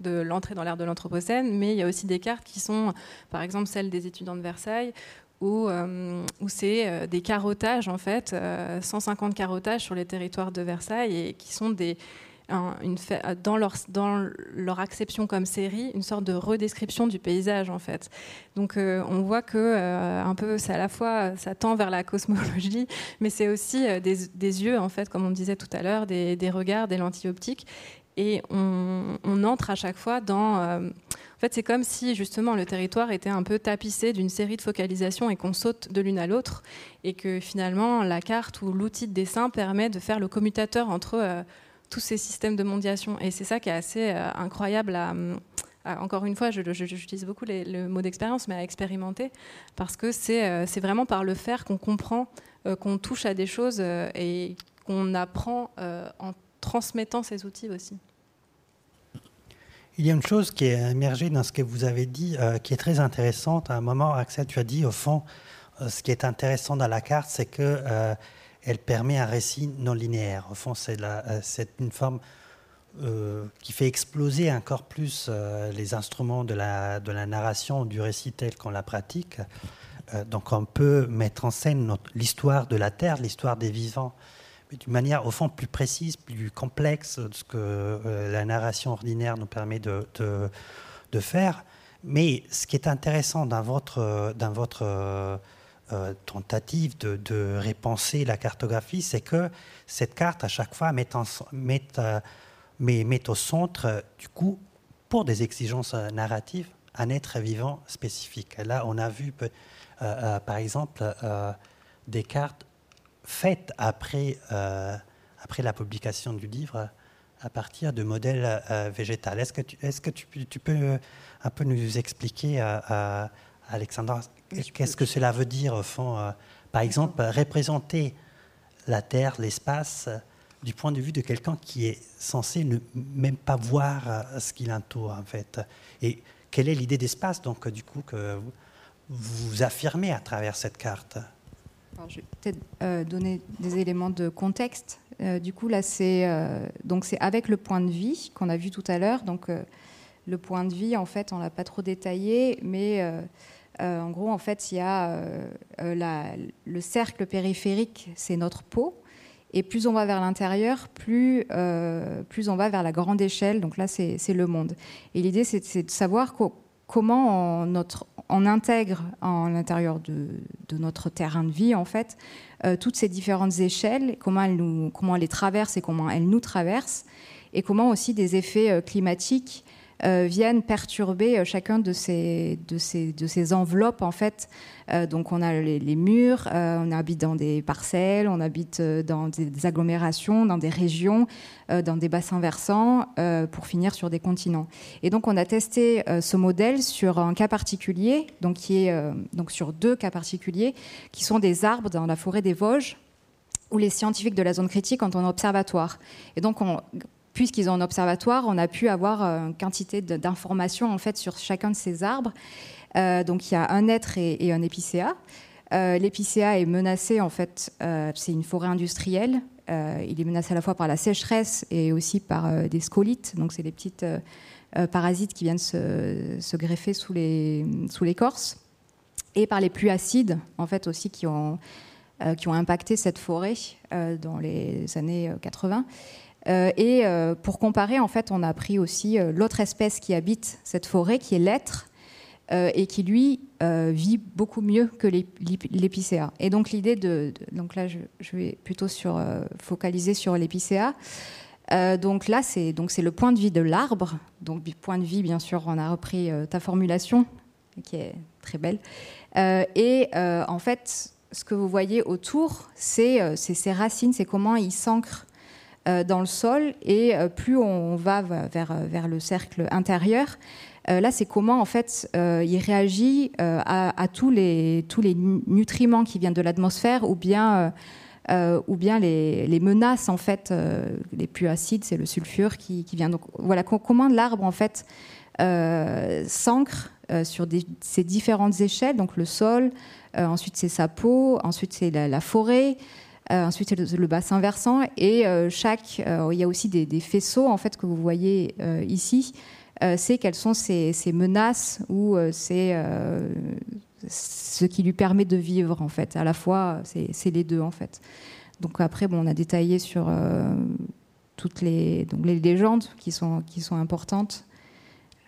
de l'entrée dans l'ère de l'Anthropocène. Mais il y a aussi des cartes qui sont, par exemple, celles des étudiants de Versailles, où, euh, où c'est euh, des carottages, en fait, 150 euh, carottages sur les territoires de Versailles et qui sont des, une, dans, leur, dans leur acception comme série, une sorte de redescription du paysage, en fait. Donc on voit que, un peu, c'est à la fois, ça tend vers la cosmologie, mais c'est aussi des, des, yeux, en fait, comme on disait tout à l'heure, des, des, regards, des lentilles optiques. Et on, on entre à chaque fois dans en fait, c'est comme si justement le territoire était un peu tapissé d'une série de focalisations et qu'on saute de l'une à l'autre, et que finalement la carte ou l'outil de dessin permet de faire le commutateur entre euh, tous ces systèmes de mondiation. Et c'est ça qui est assez euh, incroyable à, encore une fois, j'utilise beaucoup le mot d'expérience, mais à expérimenter, parce que c'est euh, vraiment par le faire qu'on comprend, qu'on touche à des choses et qu'on apprend en transmettant ces outils aussi. Il y a une chose qui est émergée dans ce que vous avez dit, euh, qui est très intéressante. À un moment, Axel, tu as dit, au fond, euh, ce qui est intéressant dans la carte, c'est que euh, elle permet un récit non linéaire. Au fond, c'est une forme qui fait exploser encore plus les instruments de la, de la narration, du récit tel qu'on la pratique. donc, on peut mettre en scène l'histoire de la Terre, l'histoire des vivants d'une manière au fond plus précise, plus complexe de ce que euh, la narration ordinaire nous permet de, faire. Mais ce qui est intéressant dans votre, dans votre euh, euh, tentative de, de, repenser la cartographie, c'est que cette carte, à chaque fois, met, met, met, met, au centre, du coup, pour des exigences narratives, un être vivant spécifique. Là, on a vu, par exemple, des cartes faites après, après la publication du livre à partir de modèles végétaux. Est-ce que, tu, est-ce que tu, tu, peux un peu nous expliquer, à Alexandra, qu'est-ce que cela veut dire au fond Par exemple, représenter la Terre, l'espace, du point de vue de quelqu'un qui est censé ne même pas voir euh, ce qui l'entoure en fait? Et quelle est l'idée d'espace donc du coup que vous affirmez à travers cette carte? Je vais peut-être euh, donner des éléments de contexte. Euh, du coup là c'est donc c'est avec le point de vie qu'on a vu tout à l'heure. Donc le point de vie en fait on l'a pas trop détaillé, mais en gros en fait il y a le cercle périphérique, c'est notre peau. Et plus on va vers l'intérieur, plus, euh, plus on va vers la grande échelle. Donc là, c'est le monde. Et l'idée, c'est de savoir comment on, intègre en l'intérieur de, notre terrain de vie, en fait, euh, toutes ces différentes échelles, comment elles, nous, comment elles les traversent et comment elles nous traversent, et comment aussi des effets euh, climatiques euh, viennent perturber euh, chacun de ces, de ces, de ces enveloppes en fait. Euh, donc on a les, murs, on habite dans des parcelles, on habite dans des, agglomérations, dans des régions, dans des bassins versants, pour finir sur des continents. Et donc on a testé ce modèle sur un cas particulier, donc qui est donc sur deux cas particuliers, qui sont des arbres dans la forêt des Vosges où les scientifiques de la zone critique ont un observatoire. Et donc, on, puisqu'ils ont un observatoire, on a pu avoir euh, une quantité d'informations en fait sur chacun de ces arbres. Euh, donc il y a un être et, un épicéa. Euh, l'épicéa est menacé en fait, c'est une forêt industrielle. il est menacé à la fois par la sécheresse et aussi par des scolites, donc c'est des petites parasites qui viennent se, greffer sous l'écorce, et par les pluies acides en fait aussi qui ont impacté cette forêt dans les années 80. Euh, et euh, pour comparer, en fait, on a pris aussi euh, l'autre espèce qui habite cette forêt, qui est l'être, et qui lui vit beaucoup mieux que l'épicéa. Et donc l'idée de, donc là, je, vais plutôt sur, focaliser sur l'épicéa. donc là, c'est c'est le point de vie de l'arbre. Donc point de vie, bien sûr, on a repris ta formulation, qui est très belle. et en fait, ce que vous voyez autour, c'est ses racines, c'est comment il s'ancre dans le sol et euh, plus on va vers, vers le cercle intérieur, euh, là, c'est comment en fait il réagit à, tous, les, tous les nutriments qui viennent de l'atmosphère ou bien, ou bien les, les, menaces en fait les plus acides, c'est le sulfure qui, qui, vient. Donc voilà comment l'arbre en fait s'ancre sur ces différentes échelles, donc le sol, ensuite c'est sa peau, ensuite c'est la, forêt. Euh, ensuite, c'est le, bassin versant. Et euh, chaque, euh, il y a aussi des, faisceaux en fait que vous voyez ici. c'est quelles sont ces, menaces ou ce qui lui permet de vivre en fait. À la fois, c'est les deux en fait. Donc après, bon, on a détaillé sur toutes les, donc les légendes qui sont, qui sont importantes.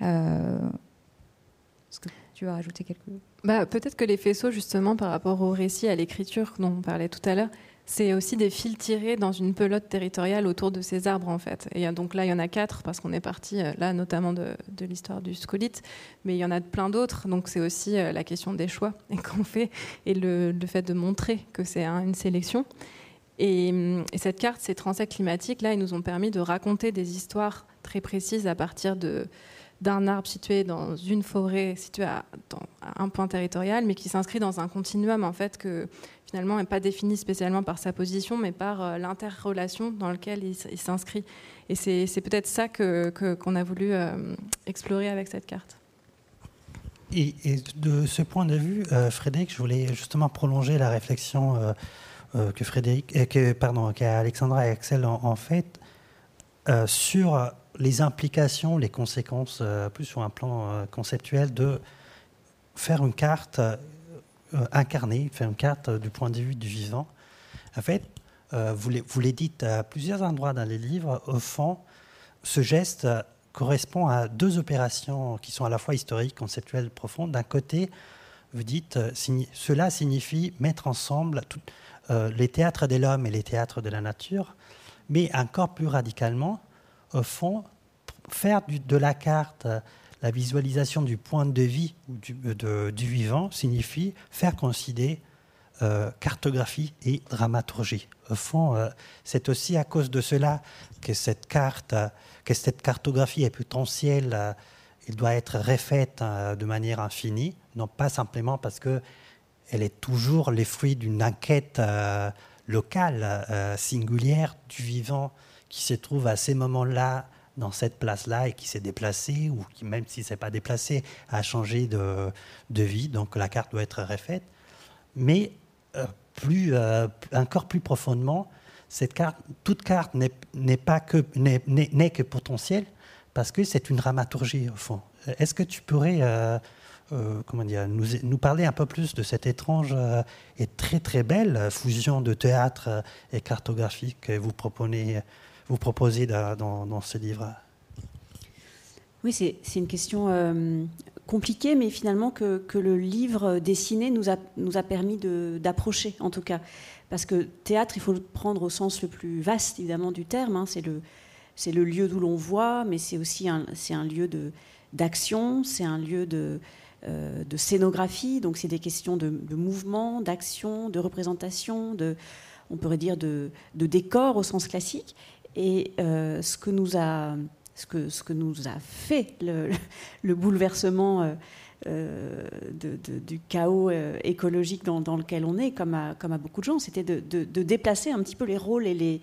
Est-ce que tu vas rajouter quelque bah, Peut-être que les faisceaux, justement, par rapport au récit, à l'écriture dont on parlait tout à l'heure, c'est aussi des fils tirés dans une pelote territoriale autour de ces arbres en fait. Et donc là, il y en a quatre parce qu'on est parti euh, là notamment de, l'histoire du scolite, mais il y en a plein d'autres. Donc c'est aussi euh, la question des choix qu'on fait et le, fait de montrer que c'est une sélection. Et, cette carte, ces transects climatiques, là, ils nous ont permis de raconter des histoires très précises à partir de d'un arbre situé dans une forêt située à, un point territorial, mais qui s'inscrit dans un continuum en fait que finalement n'est pas défini spécialement par sa position, mais par euh, l'interrelation dans laquelle il, s'inscrit. Et c'est peut-être ça qu'on que, a voulu euh, explorer avec cette carte. Et, de ce point de vue, euh, Frédéric, je voulais justement prolonger la réflexion que Frédéric, que, pardon, qu'Alexandra et Axel ont, fait sur les implications, les conséquences, plus sur un plan conceptuel, de faire une carte euh, incarné, fait une carte du point de vue du vivant. En fait, euh, vous les dites à plusieurs endroits dans les livres, au fond, ce geste correspond à deux opérations qui sont à la fois historiques, conceptuelles, profondes. D'un côté, vous dites, euh, cela signifie mettre ensemble les théâtres de l'homme et les théâtres de la nature, mais encore plus radicalement, au fond, faire de la carte la visualisation du point de vie ou du, du vivant signifie faire coïncider cartographie et dramaturgie. Au fond, c'est aussi à cause de cela que cette carte, que cette cartographie est potentielle il doit être refaite euh, de manière infinie, non pas simplement parce que elle est toujours les fruits d'une enquête euh, locale, euh, singulière du vivant qui se trouve à ces moments-là dans cette place-là et qui s'est déplacé ou qui, même si c'est pas déplacé, a changé de, de, vie. Donc la carte doit être refaite. Mais plus, encore plus profondément, cette carte, toute carte n'est que n'est que potentielle parce que c'est une dramaturgie au fond. Est-ce que tu pourrais euh, euh, comment dire, nous, nous, parler un peu plus de cette étrange euh, et très très belle fusion de théâtre et cartographie que vous proposez, vous proposez dans, ce livre? Oui, c'est une question compliquée, mais finalement que, le livre dessiné nous a, nous a permis d'approcher, en tout cas. Parce que théâtre, il faut le prendre au sens le plus vaste, évidemment, du terme. Hein. c'est le le lieu d'où l'on voit, mais c'est aussi un, un lieu de, d'action, c'est un lieu de, euh, de scénographie, donc c'est des questions de, mouvement, d'action, de représentation, de, on pourrait dire de, de décor au sens classique. Et euh, ce, que nous a, ce, que, ce que nous a fait le, le bouleversement euh, du chaos écologique dans, lequel on est, comme à, comme à beaucoup de gens, c'était de, déplacer un petit peu les rôles et les,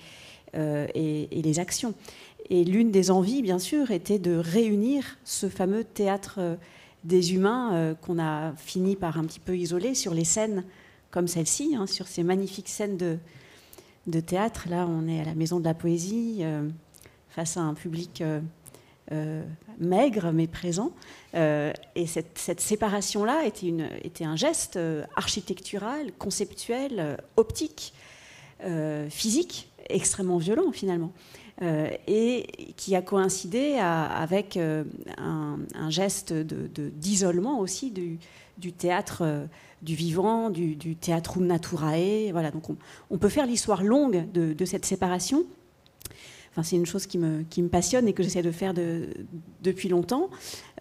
euh, et, les actions. Et l'une des envies, bien sûr, était de réunir ce fameux théâtre euh, des humains euh, qu'on a fini par un petit peu isoler sur les scènes comme celle-ci, hein, sur ces magnifiques scènes de, de, théâtre. Là, on est à la Maison de la Poésie, face à un public maigre mais présent. et cette, cette séparation-là était, était, un geste architectural, conceptuel, optique, physique extrêmement violent finalement. Euh, et qui a coïncidé avec euh, un, geste d'isolement de, aussi du, théâtre euh, du vivant, du, du théâtre naturae. Voilà, donc on, peut faire l'histoire longue de, cette séparation, c'est une chose qui me, passionne et que j'essaie de faire de, depuis longtemps,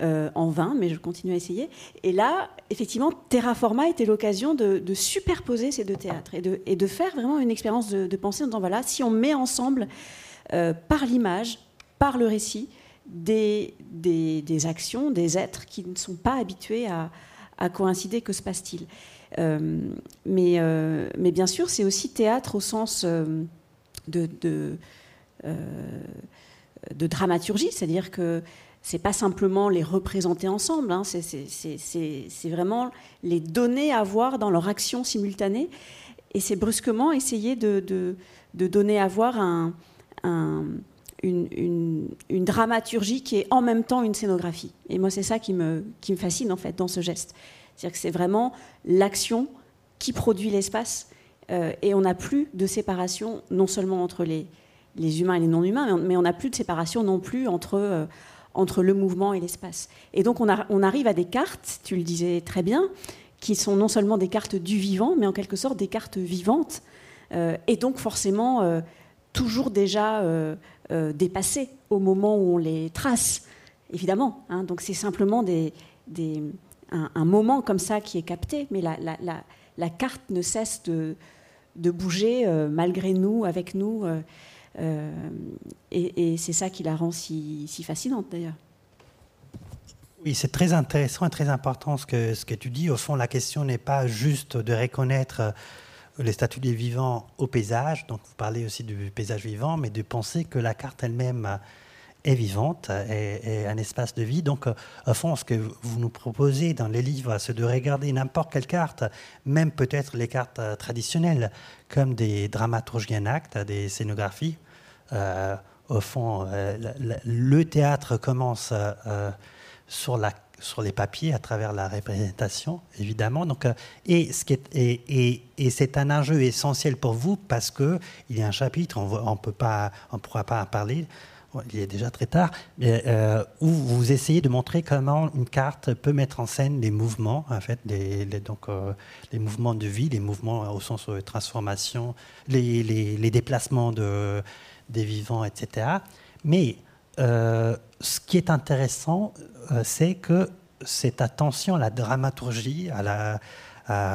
euh, en vain, mais je continue à essayer. Et là, effectivement, Terraforma était l'occasion de, superposer ces deux théâtres et de, faire vraiment une expérience de, pensée en disant voilà, si on met ensemble euh, par l'image, par le récit, des, actions, des êtres qui ne sont pas habitués à, à coïncider, que se passe-t-il? Euh, mais, mais bien sûr, c'est aussi théâtre au sens de euh, de dramaturgie, c'est-à-dire que c'est pas simplement les représenter ensemble, hein, c'est vraiment les donner à voir dans leur action simultanée, et c'est brusquement essayer de, de, donner à voir un, une, dramaturgie qui est en même temps une scénographie. Et moi, c'est ça qui me, qui me fascine en fait dans ce geste. C'est-à-dire que c'est vraiment l'action qui produit l'espace, euh, et on n'a plus de séparation non seulement entre les, les humains et les non-humains, mais on n'a plus de séparation non plus entre, euh, entre le mouvement et l'espace. Et donc on, on, arrive à des cartes, tu le disais très bien, qui sont non seulement des cartes du vivant, mais en quelque sorte des cartes vivantes, euh, et donc forcément toujours déjà dépassées au moment où on les trace, évidemment. Hein. donc c'est simplement un, moment comme ça qui est capté, mais la, carte ne cesse de, bouger malgré nous, avec nous. Euh, et, c'est ça qui la rend si, fascinante d'ailleurs. Oui, c'est très intéressant et très important ce que, tu dis. Au fond, la question n'est pas juste de reconnaître euh, les statuts des vivants au paysage, donc vous parlez aussi du paysage vivant, mais de penser que la carte elle-même est vivante, est, un espace de vie. Donc, euh, au fond, ce que vous nous proposez dans les livres, c'est de regarder n'importe quelle carte, même peut-être les cartes traditionnelles, comme des dramaturgies en des scénographies, euh, au fond, euh, le, théâtre commence sur, la, sur les papiers à travers la représentation, évidemment. Donc, est, et, c'est un enjeu essentiel pour vous parce qu'il y a un chapitre, on ne pourra pas en parler, il est déjà très tard, mais, où vous essayez de montrer comment une carte peut mettre en scène les mouvements, en fait, les, donc, les mouvements de vie, les mouvements au sens de transformation, les, les, les déplacements de, des vivants, etc. Mais ce qui est intéressant, c'est que cette attention à la dramaturgie, à,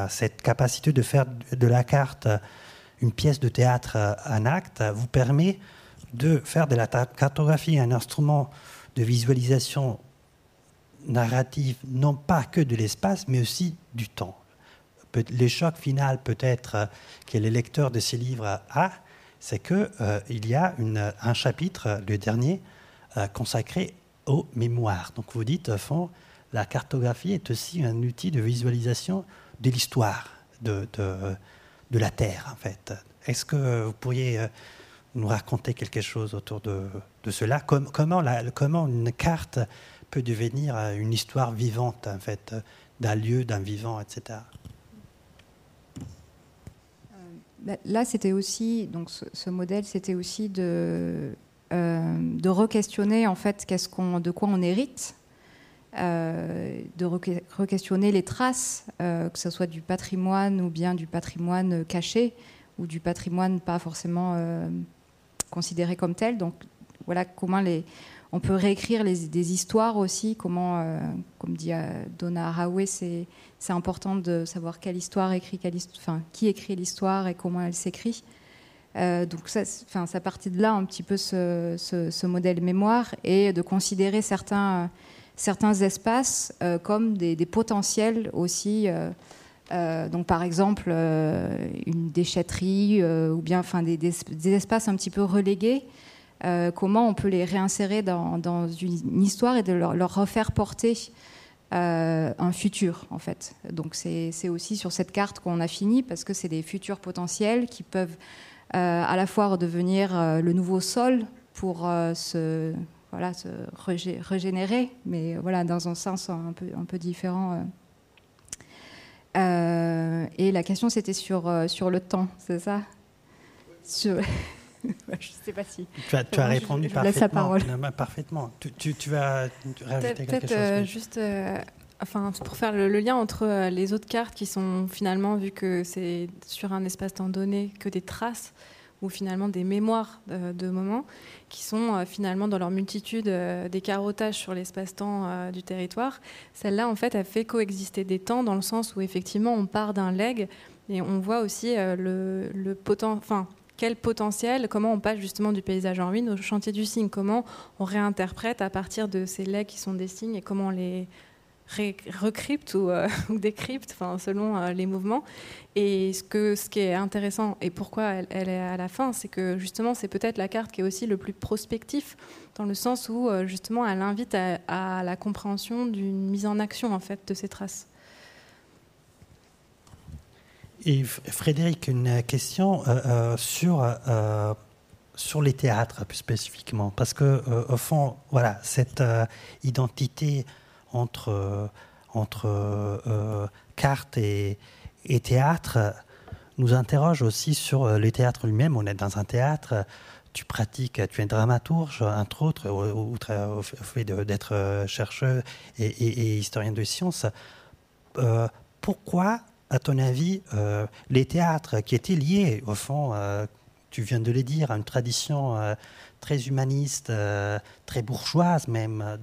cette capacité de faire de la carte une pièce de théâtre, un acte, vous permet de faire de la cartographie un instrument de visualisation narrative, non pas que de l'espace, mais aussi du temps. Le choc final peut-être que le lecteur de ces livres a, c'est qu'il euh, y a un chapitre, le dernier, euh, consacré aux mémoires. Donc vous dites, au fond, la cartographie est aussi un outil de visualisation de l'histoire de, de, la Terre, en fait. Est-ce que vous pourriez euh, nous raconter quelque chose autour de, de cela? Comment, la, comment une carte peut devenir euh, une histoire vivante, en fait, d'un lieu, d'un vivant, etc. Euh, là, c'était aussi, donc ce, modèle, c'était aussi de, de re-questionner en fait de quoi on hérite euh, de re-questionner les traces, euh, que ce soit du patrimoine ou bien du patrimoine caché ou du patrimoine pas forcément euh, considéré comme tel. Donc voilà comment on peut réécrire des histoires aussi, comment, comme dit Donna Haraway, c'est, important de savoir quelle histoire écrit, qui écrit l'histoire et comment elle s'écrit. Donc ça, partit de là un petit peu ce, modèle mémoire et de considérer certains espaces euh, comme des, potentiels aussi. Euh, euh, donc par exemple une déchetterie ou bien des, espaces un petit peu relégués. comment on peut les réinsérer dans, une histoire et de leur, refaire porter un futur en fait. Donc c'est aussi sur cette carte qu'on a fini parce que c'est des futurs potentiels qui peuvent à la fois redevenir le nouveau sol pour se voilà, se régénérer, mais voilà, dans un sens un peu, un peu différent. Euh. Euh, et la question, c'était sur, euh, sur le temps, c'est ça? Sur... Je ne sais pas si. Tu as, tu as répondu je, parfaitement. la parole. parfaitement. Tu, tu, vas rajouter quelque chose Peut-être juste enfin, pour faire le, lien entre les autres cartes qui sont finalement, vu que c'est sur un espace-temps donné, que des traces ou finalement des mémoires de moments, qui sont euh, finalement dans leur multitude euh, des carottages sur l'espace-temps euh, du territoire. Celle-là, en fait, a fait coexister des temps dans le sens où effectivement on part d'un leg et on voit aussi le, quel potentiel, comment on passe justement du paysage en ruine au chantier du signe, comment on réinterprète à partir de ces legs qui sont des signes et comment on les recrypte ou, ou décrypte, enfin, selon les mouvements. Et ce, que, ce qui est intéressant et pourquoi elle, est à la fin, c'est que justement, c'est peut-être la carte qui est aussi le plus prospectif, dans le sens où euh, justement, elle invite à, la compréhension d'une mise en action en fait de ces traces. Et Frédéric, une question euh, euh, sur, sur les théâtres plus spécifiquement, parce que au fond, voilà, cette identité entre, entre carte et théâtre nous interroge aussi sur euh, le théâtre lui-même. On est dans un théâtre, tu pratiques, tu es dramaturge, entre autres, au, fait d'être euh, chercheur et, historien de sciences. Euh, pourquoi, à ton avis, les théâtres qui étaient liés, au fond, tu viens de le dire, à une tradition très humaniste, très bourgeoise même,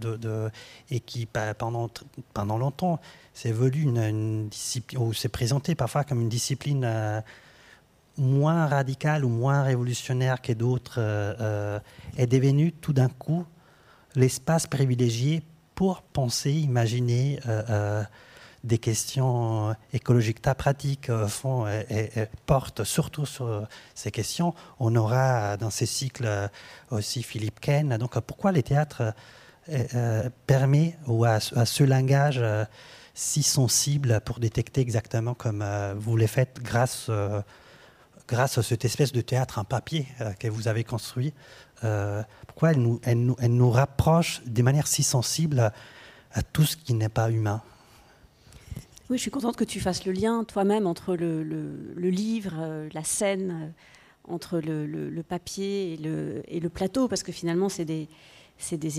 et qui pendant, pendant longtemps voulu une, discipline, ou c'est présenté parfois comme une discipline euh, moins radicale ou moins révolutionnaire que d'autres, euh, euh, est devenue tout d'un coup l'espace privilégié pour penser, imaginer des questions écologiques. Ta pratique, au fond, porte surtout sur ces questions. On aura dans ces cycles aussi Philippe Ken. Donc pourquoi les théâtres permet ou à, ce langage si sensible pour détecter exactement comme euh, vous les faites grâce, euh, grâce à cette espèce de théâtre en papier euh, que vous avez construit Pourquoi elle nous, elle, nous, elle nous, rapproche de manière si sensible à tout ce qui n'est pas humain? Oui, je suis contente que tu fasses le lien toi-même entre le, livre, la scène, entre le, papier et le, plateau, parce que finalement, c'est des,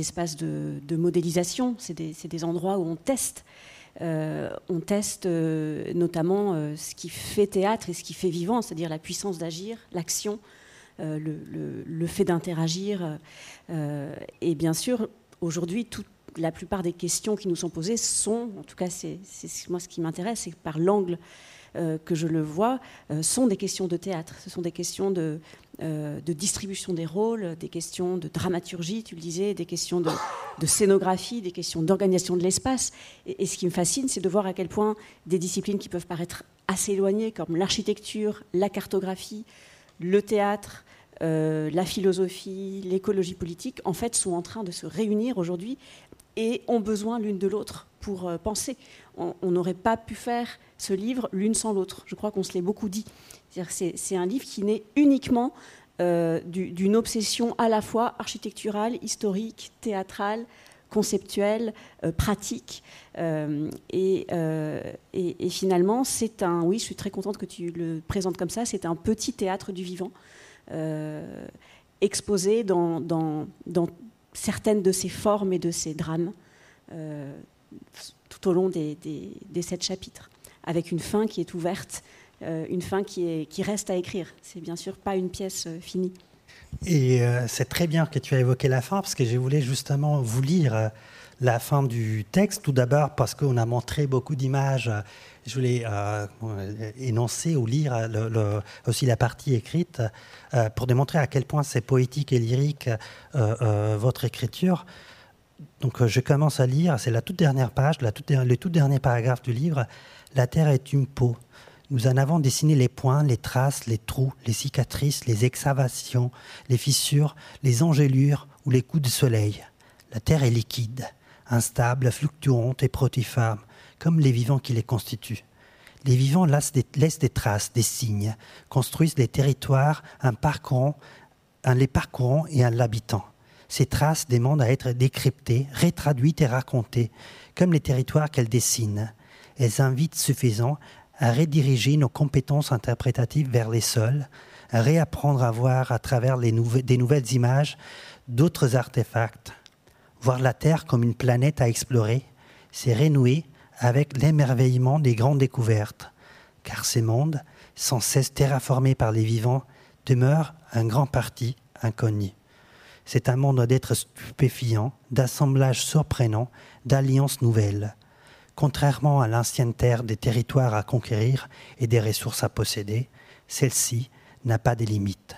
espaces de, modélisation, c'est des, endroits où on teste. Euh, on teste euh, notamment euh, ce qui fait théâtre et ce qui fait vivant, c'est-à-dire la puissance d'agir, l'action, le, fait d'interagir. et bien sûr, aujourd'hui, la plupart des questions qui nous sont posées sont, en tout cas, c'est moi ce qui m'intéresse, c'est par l'angle euh, que je le vois, euh, sont des questions de théâtre. Ce sont des questions de, euh, de, distribution des rôles, des questions de dramaturgie, tu le disais, des questions de, scénographie, des questions d'organisation de l'espace. Et, ce qui me fascine, c'est de voir à quel point des disciplines qui peuvent paraître assez éloignées, comme l'architecture, la cartographie, le théâtre, la philosophie, l'écologie politique, en fait, sont en train de se réunir aujourd'hui et ont besoin l'une de l'autre pour penser. On n'aurait pas pu faire ce livre l'une sans l'autre. Je crois qu'on se l'est beaucoup dit. C'est un livre qui naît uniquement euh, d'une obsession à la fois architecturale, historique, théâtrale, conceptuelle, euh, pratique. Euh, et, finalement, c'est un, oui, je suis très contente que tu le présentes comme ça, c'est un petit théâtre du vivant, exposé dans, dans, certaines de ses formes et de ses drames tout au long des sept chapitres avec une fin qui est ouverte, euh, une fin qui, est, qui reste à écrire. C'est bien sûr pas une pièce euh, finie. Et euh, c'est très bien que tu as évoqué la fin, parce que je voulais justement vous lire la fin du texte. Tout d'abord parce qu'on a montré beaucoup d'images. Je voulais énoncer ou lire aussi la partie écrite pour démontrer à quel point c'est poétique et lyrique votre écriture. Donc je commence à lire, c'est la toute dernière page, le tout dernier paragraphe du livre. La terre est une peau. Nous en avons dessiné les points, les traces, les trous, les cicatrices, les excavations, les fissures, les engelures ou les coups de soleil. La terre est liquide, instable, fluctuante et protiforme, comme les vivants qui les constituent. Les vivants laissent des, traces, des signes, construisent des territoires en, parcourant, en les parcourant et en l'habitant. Ces traces demandent à être décryptées, rétraduites et racontées, comme les territoires qu'elles dessinent elles invitent suffisant à rediriger nos compétences interprétatives vers les sols, à réapprendre à voir à travers des nouvelles images d'autres artefacts. Voir la Terre comme une planète à explorer, c'est renouer avec l'émerveillement des grandes découvertes, car ces mondes, sans cesse terraformés par les vivants, demeurent en grande partie inconnus. C'est un monde d'êtres stupéfiants, d'assemblages surprenants, d'alliances nouvelles. Contrairement à l'ancienne terre des territoires à conquérir et des ressources à posséder, celle-ci n'a pas de limites.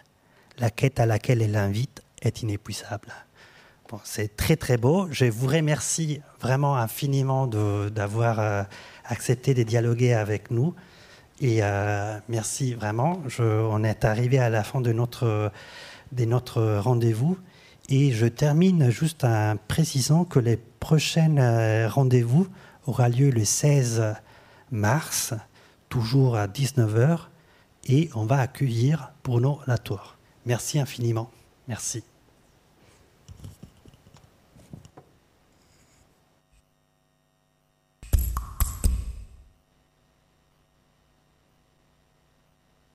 La quête à laquelle elle invite est inépuisable. C'est très très beau. Je vous remercie vraiment infiniment d'avoir euh, accepté de dialoguer avec nous. Et euh, merci vraiment. On est arrivé à la fin de notre, de notre rendez-vous. Et je termine juste en précisant que les prochains euh, rendez-vous aura lieu le 16 mars, toujours à 19h, et on va accueillir Bruno Latour. Merci infiniment. Merci.